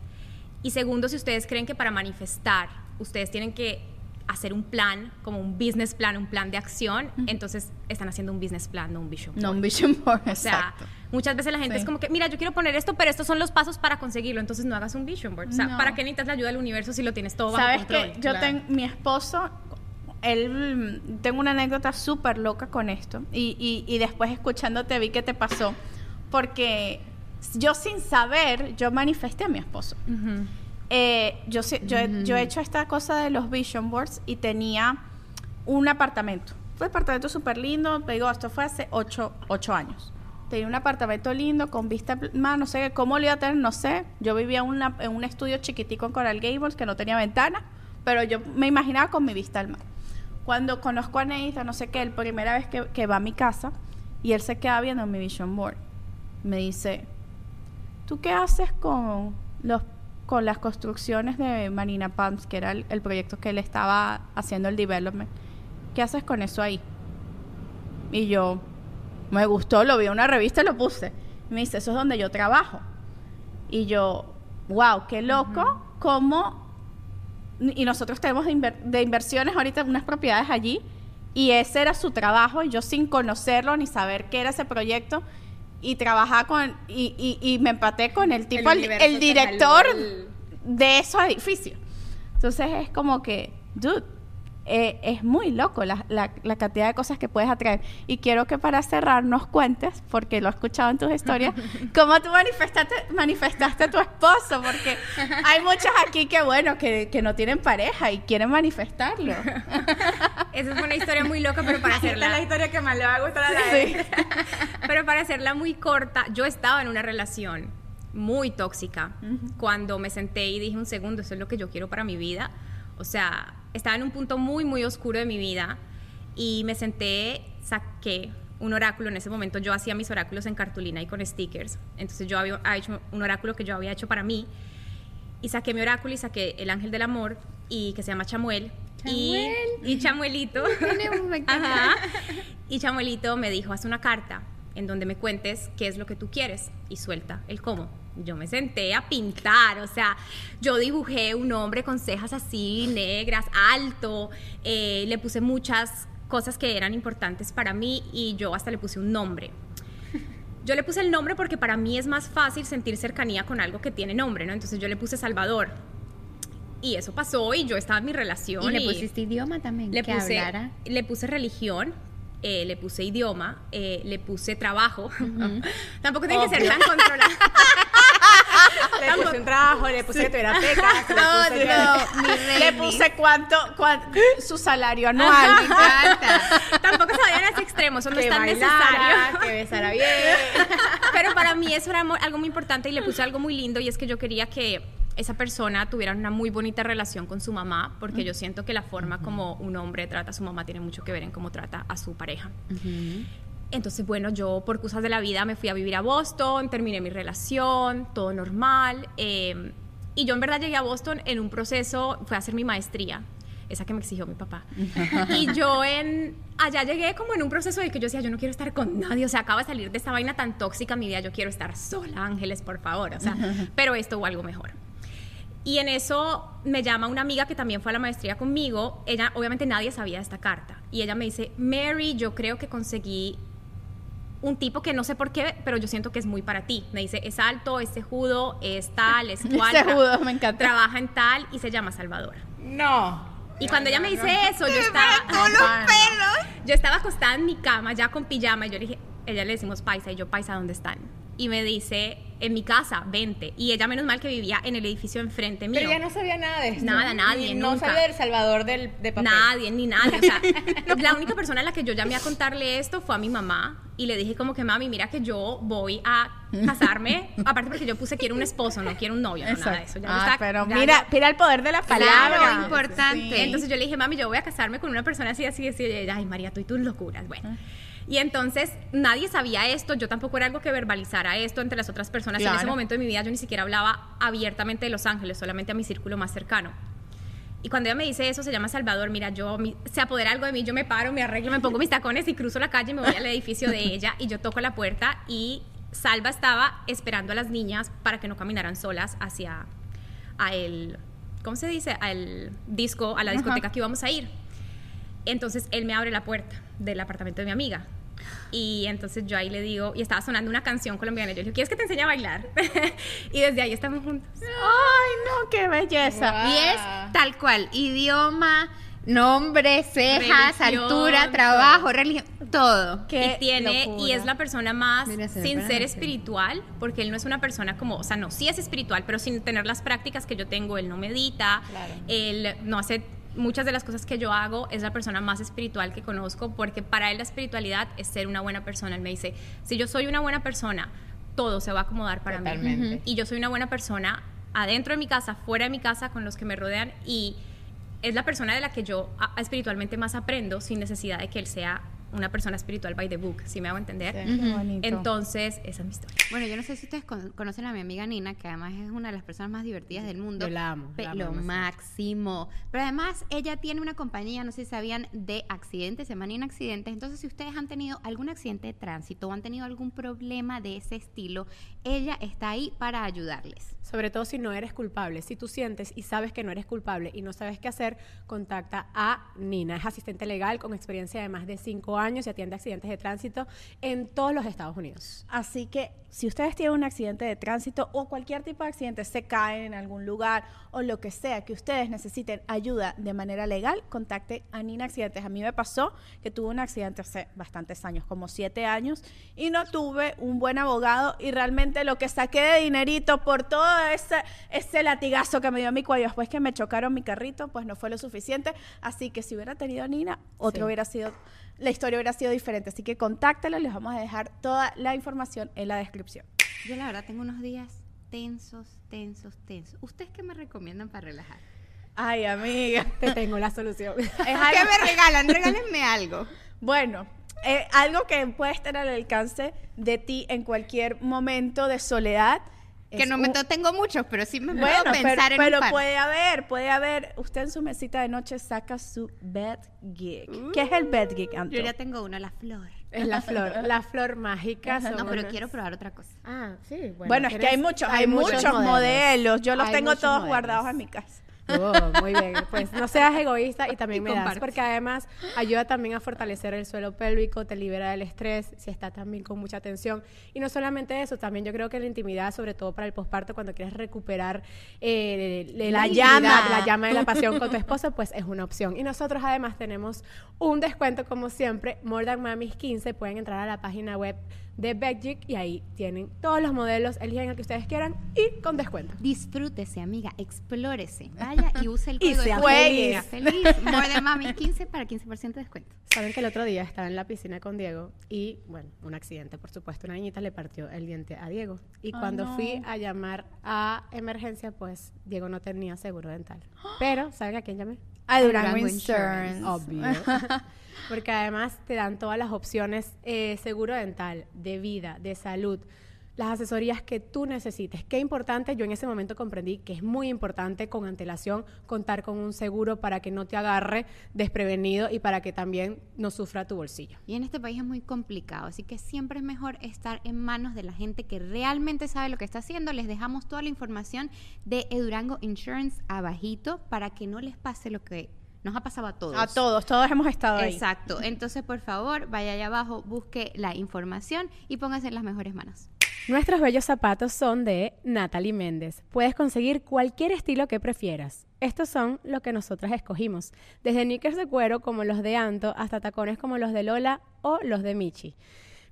Y segundo, si ustedes creen que para manifestar ustedes tienen que hacer un plan, como un business plan, un plan de acción, entonces están haciendo un business plan, no un vision board. No, un vision board, O sea, exacto. muchas veces la gente Sí. es como que, mira, yo quiero poner esto, pero estos son los pasos para conseguirlo, entonces no hagas un vision board. O sea, No. ¿para qué necesitas la ayuda del universo si lo tienes todo bajo ¿Sabes control? que Yo tengo, mi esposo, él, mm, tengo una anécdota súper loca con esto. Y, y, y después escuchándote vi que te pasó. Porque yo sin saber, yo manifesté a mi esposo. Ujú. Eh, yo, yo, he- yo he hecho esta cosa de los vision boards y tenía un apartamento. Fue un apartamento súper lindo, te digo, esto fue hace ocho, ocho años. Tenía un apartamento lindo, con vista al mar, no sé cómo lo iba a tener, no sé. Yo vivía en una- en un estudio chiquitico en Coral Gables que no tenía ventana, pero yo me imaginaba con mi vista al mar. Cuando conozco a Nathan, no sé qué, la primera vez que, que va a mi casa y él se queda viendo mi vision board, me dice, ¿tú qué haces con los con las construcciones de Marina Palms, que era el, el proyecto que él estaba haciendo el development? ¿Qué haces con eso ahí? Y yo, me gustó, lo vi en una revista y lo puse. Y me dice, eso es donde yo trabajo. Y yo, wow, qué loco, cómo... Y nosotros tenemos de, inver- de inversiones ahorita unas propiedades allí. Y ese era su trabajo, y yo sin conocerlo ni saber qué era ese proyecto. Y trabajaba con... Y, y, y me empaté con el tipo, el, el director de esos edificios. Entonces es como que, dude, eh, es muy loco la, la- la cantidad de cosas que puedes atraer. Y quiero que para cerrar nos cuentes, porque lo he escuchado en tus historias, cómo tú manifestaste, manifestaste a tu esposo, porque hay muchas aquí que, bueno, que, que no tienen pareja y quieren manifestarlo. Esa es una historia muy loca, pero para Esta es la hacerla, historia que más le va a gustar a la Sí. pero para hacerla muy corta, yo estaba en una relación muy tóxica cuando me senté y dije un segundo, eso es lo que yo quiero para mi vida. O sea, estaba en un punto muy, muy oscuro de mi vida y me senté, saqué un oráculo. En ese momento yo hacía mis oráculos en cartulina y con stickers. Entonces yo había hecho un oráculo que yo había hecho para mí y saqué mi oráculo y saqué el ángel del amor y que se llama Chamuel. Y, y Chamuelito. Ajá. Y Chamuelito me dijo, haz una carta en donde me cuentes qué es lo que tú quieres y suelta el cómo. Yo me senté a pintar, o sea, yo dibujé un hombre con cejas así negras, alto, eh, le puse muchas cosas que eran importantes para mí y yo hasta le puse un nombre. Yo le puse el nombre porque para mí es más fácil sentir cercanía con algo que tiene nombre, ¿no? Entonces yo le puse Salvador. Y eso pasó y yo estaba en mi relación. Y le pusiste idioma también, le que puse, hablara. le puse religión, eh, le puse idioma, eh, le puse trabajo. Tampoco tiene que ser tan controlado. Le puse un trabajo, le puse que tuviera pecas, le No, puse no, mi le Reini. puse cuánto, cuán- su salario anual. Me encanta. Tampoco se vayan a ese extremo, eso no es tan necesario. que besara bien. Pero para mí eso era algo muy importante y le puse algo muy lindo y es que yo quería que esa persona tuviera una muy bonita relación con su mamá, porque yo siento que la forma como un hombre trata a su mamá tiene mucho que ver en cómo trata a su pareja. Entonces, bueno, yo por cosas de la vida me fui a vivir a Boston, terminé mi relación, todo normal. eh, y yo en verdad llegué a Boston en un proceso, fue a hacer mi maestría, esa que me exigió mi papá. y yo en, allá llegué como en un proceso de que yo decía, yo no quiero estar con nadie, o sea, acabo de salir de esta vaina tan tóxica mi vida, yo quiero estar sola, ángeles, por favor, o sea, pero esto o algo mejor. Y en eso me llama una amiga que también fue a la maestría conmigo. Ella, obviamente nadie sabía de esta carta. Y ella me dice, Mary, yo creo que conseguí un tipo que no sé por qué, pero yo siento que es muy para ti. Me dice, es alto, es cejudo, es tal, es cual. Ese tra- judo, me encanta. Trabaja en tal y se llama Salvador. No. Y cuando ella me dice eso, yo estaba... Yo estaba acostada en mi cama ya con pijama y yo le dije, ella le decimos paisa y yo paisa, ¿dónde están? Y me dice, en mi casa, vente. Y ella menos mal que vivía en el edificio enfrente mío. Pero ya no sabía nada de esto. Nada, nadie, Ni- No nunca. sabía del Salvador del, de papel. Nadie, ni nadie. O sea, la única persona a la que yo llamé a contarle esto fue a mi mamá. Y le dije como que, mami, mira que yo voy a casarme. Aparte porque yo puse quiero un esposo, no quiero un novio, no nada de eso. Ya Ah, pero ya mira, mira el poder de la palabra. Claro, importante. entonces yo le dije, mami, yo voy a casarme con una persona así, así, así. Y ella, ay, María, tú y tus locuras. Bueno. Y entonces nadie sabía esto, yo tampoco era algo que verbalizara esto entre las otras personas. Y en ese momento de mi vida yo ni siquiera hablaba abiertamente de Los Ángeles, solamente a mi círculo más cercano. Y cuando ella me dice eso, se llama Salvador, mira, yo mi- se apodera algo de mí, yo me paro, me arreglo, me pongo mis tacones y cruzo la calle, me voy al edificio de ella y yo toco la puerta y Salva estaba esperando a las niñas para que no caminaran solas hacia a el ¿cómo se dice? Al disco, a la discoteca que íbamos a ir. Entonces él me abre la puerta del apartamento de mi amiga. Y entonces yo ahí le digo, y estaba sonando una canción colombiana. Yo le digo, ¿quieres que te enseñe a bailar? y desde ahí estamos juntos. Ay, no, qué belleza. Y es tal cual, idioma, nombre, cejas, Religión, altura, trabajo, religión, todo. Qué y tiene locura. y es la persona más sin ser espiritual porque él no es una persona como o sea no sí es espiritual pero sin tener las prácticas que yo tengo él no medita él no hace muchas de las cosas que yo hago es la persona más espiritual que conozco porque para él la espiritualidad es ser una buena persona. Él me dice si yo soy una buena persona todo se va a acomodar para mí Totalmente. Y yo soy una buena persona adentro de mi casa fuera de mi casa con los que me rodean y es la persona de la que yo espiritualmente más aprendo sin necesidad de que él sea una persona espiritual by the book, si me hago entender. Qué. Entonces, esa es mi historia. Bueno, yo no sé si ustedes con- conocen a mi amiga Nina, que además es una de las personas más divertidas del mundo. Yo la amo, Pe- la amo lo demasiado. máximo. Pero además, ella tiene una compañía, no sé si sabían, de accidentes, Semana en Accidentes. Entonces, si ustedes han tenido algún accidente de tránsito o han tenido algún problema de ese estilo, ella está ahí para ayudarles. Sobre todo si no eres culpable. Si tú sientes y sabes que no eres culpable y no sabes qué hacer, contacta a Nina. Es asistente legal con experiencia de más de cinco años y atiende accidentes de tránsito en todos los Estados Unidos. Así que si ustedes tienen un accidente de tránsito o cualquier tipo de accidente, se caen en algún lugar o lo que sea que ustedes necesiten ayuda de manera legal, contacte a Nina Accidentes. A mí me pasó que tuve un accidente hace bastantes años, como siete años, y no tuve un buen abogado y realmente lo que saqué de dinerito por todo ese, ese latigazo que me dio mi cuello después que me chocaron mi carrito, pues no fue lo suficiente. Así que si hubiera tenido a Nina, otro Sí. hubiera sido la historia hubiera sido diferente. Así que contáctelo, les vamos a dejar toda la información en la descripción. Yo, la verdad, tengo unos días tensos, tensos, tensos. ¿Ustedes qué me recomiendan para relajar? Ay, amiga. Te tengo la solución. Es ¿Qué algo- me regalan? Regálenme algo. bueno, eh, algo que puede estar al alcance de ti en cualquier momento de soledad. Que no me tengo muchos, pero sí me Bueno, puedo pero, pensar en pero un par. puede haber, puede haber. Usted en su mesita de noche saca su bed gig. ¿Qué es el bed gig, Anto? Yo ya tengo uno, la flor. es la flor, la flor mágica. No, pero unas- quiero probar otra cosa. Ah, sí. Bueno, Bueno, es que hay muchos, hay, muchos, modelos. Yo los Hay tengo todos modelos. guardados en mi casa. Oh, muy bien, pues no seas egoísta y también Y me das, porque además ayuda también a fortalecer el suelo pélvico, te libera del estrés, si está también con mucha tensión. Y no solamente eso, también yo creo que la intimidad, sobre todo para el posparto, cuando quieres recuperar eh, La la, llama. llama, la llama de la pasión con tu esposo, pues es una opción. Y nosotros además tenemos un descuento, como siempre, More Than Mamis 15, pueden entrar a la página web de Bedgic y ahí tienen todos los modelos, eligen el que ustedes quieran y con descuento. Disfrútese, amiga, explórese. Vaya y use el Y código sea de feliz. feliz. More de Mami 15 para 15% de descuento. Saben que el otro día estaba en la piscina con Diego y, bueno, un accidente, por supuesto, una niñita le partió el diente a Diego. Y cuando no. fui a llamar a emergencia, pues Diego no tenía seguro dental. Pero, ¿saben a quién llamé? A Durango Insurance. Obvio. Porque además te dan todas las opciones, eh, seguro dental, de vida, de salud, las asesorías que tú necesites. Qué importante, yo en ese momento comprendí que es muy importante con antelación contar con un seguro para que no te agarre desprevenido y para que también no sufra tu bolsillo. Y en este país es muy complicado, así que siempre es mejor estar en manos de la gente que realmente sabe lo que está haciendo. Les dejamos toda la información de Edurango Insurance abajito para que no les pase lo que nos ha pasado a todos. A todos, todos hemos estado ahí. Exacto. Entonces, por favor, vaya allá abajo, busque la información y póngase en las mejores manos. Nuestros bellos zapatos son de Natalie Méndez. Puedes conseguir cualquier estilo que prefieras. Estos son lo que nosotras escogimos, desde knickers de cuero como los de Anto hasta tacones como los de Lola o los de Michi.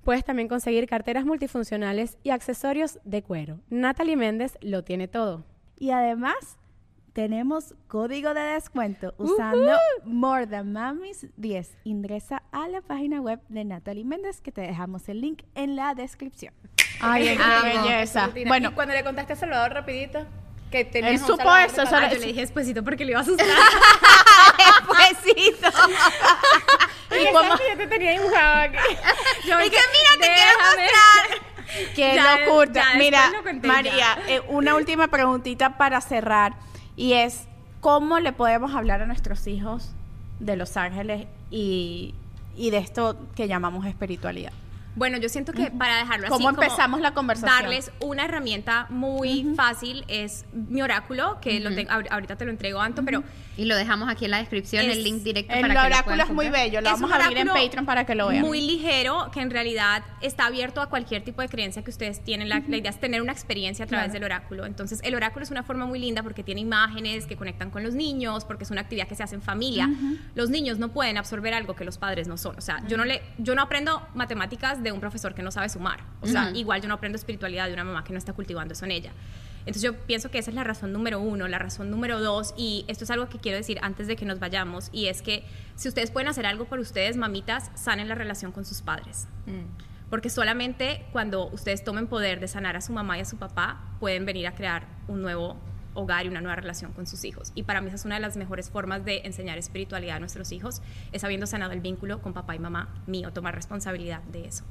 Puedes también conseguir carteras multifuncionales y accesorios de cuero. Natalie Méndez lo tiene todo. Y además tenemos código de descuento usando More Than Mamis 10. Ingresa a la página web de Natalie Méndez que te dejamos el link en la descripción. Ay, qué belleza. Bueno, cuando le contaste a Salvador rapidito, que él tenías un supo eso, Ah, yo le dije despacito porque le iba a asustar. Despuésito. Y como yo te tenía dibujado aquí. Yo, Y que mira, te quiero mostrar. Qué Ya, locura. ya, Mira, lo conté, María, eh, una última preguntita para cerrar y es ¿cómo le podemos hablar a nuestros hijos de los ángeles y, y de esto que llamamos espiritualidad? Bueno, yo siento que para dejarlo así, ¿Cómo como empezamos la conversación? Darles una herramienta muy fácil es mi oráculo, que lo tengo, ahorita te lo entrego, Anto, pero Y lo dejamos aquí en la descripción, Es- el link directo El para que lo oráculo es muy bello, lo es vamos a abrir en Patreon para que lo vean. Muy ligero, que en realidad está abierto a cualquier tipo de creencia que ustedes tienen. La, la idea es tener una experiencia a través del oráculo. Entonces, el oráculo es una forma muy linda porque tiene imágenes que conectan con los niños, porque es una actividad que se hace en familia. Los niños no pueden absorber algo que los padres no son. O sea, yo no le, yo no aprendo matemáticas de un profesor que no sabe sumar. O sea, igual yo no aprendo espiritualidad de una mamá que no está cultivando eso en ella. Entonces yo pienso que esa es la razón número uno, la razón número dos, y esto es algo que quiero decir antes de que nos vayamos, y es que si ustedes pueden hacer algo por ustedes, mamitas, sanen la relación con sus padres. Porque solamente cuando ustedes tomen poder de sanar a su mamá y a su papá, pueden venir a crear un nuevo hogar y una nueva relación con sus hijos. Y para mí esa es una de las mejores formas de enseñar espiritualidad a nuestros hijos, es habiendo sanado el vínculo con papá y mamá mío, tomar responsabilidad de eso.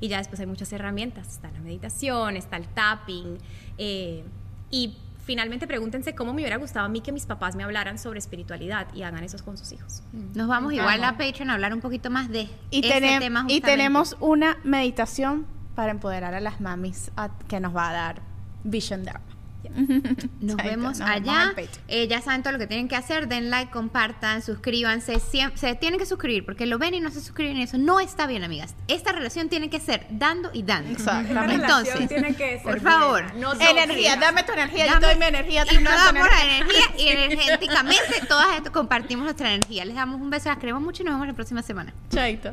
Y ya después hay muchas herramientas, está la meditación, está el tapping, eh, y finalmente pregúntense cómo me hubiera gustado a mí que mis papás me hablaran sobre espiritualidad y hagan eso con sus hijos. Nos vamos igual a Patreon a hablar un poquito más de Y, ese tenem- tema y tenemos una meditación para empoderar a las mamis a- que nos va a dar Vision Dharma. Nos Chaito, vemos allá. Eh, ya saben todo lo que tienen que hacer. Den like, compartan, suscríbanse. Se tienen que suscribir porque lo ven y no se suscriben. y Eso no está bien, amigas. Esta relación tiene que ser dando y dando. Exactamente. Entonces, tiene que ser por favor, no energía, dame tu energía, yo Dame- doy mi energía. y nos damos la energía y energéticamente todas esto compartimos nuestra energía. Les damos un beso, las queremos mucho y nos vemos la próxima semana. Chaito.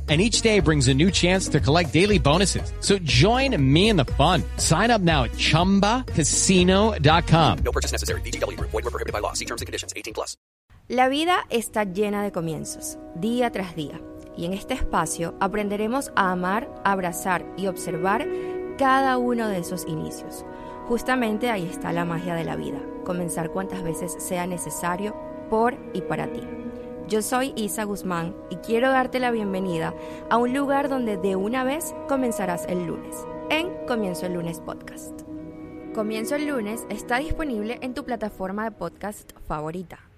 And each day brings a new chance to collect daily bonuses. So join me in the fun. Sign up now at chumbacasino.com. No purchase necessary. VGW Group. Void were prohibited by law. See terms and conditions. 18 plus. La vida está llena de comienzos, día tras día, y en este espacio aprenderemos a amar, abrazar y observar cada uno de esos inicios. Justamente ahí está la magia de la vida, comenzar cuantas veces sea necesario por y para ti. Yo soy Isa Guzmán y quiero darte la bienvenida a un lugar donde de una vez comenzarás el lunes, en Comienzo el lunes podcast. Comienzo el lunes está disponible en tu plataforma de podcast favorita.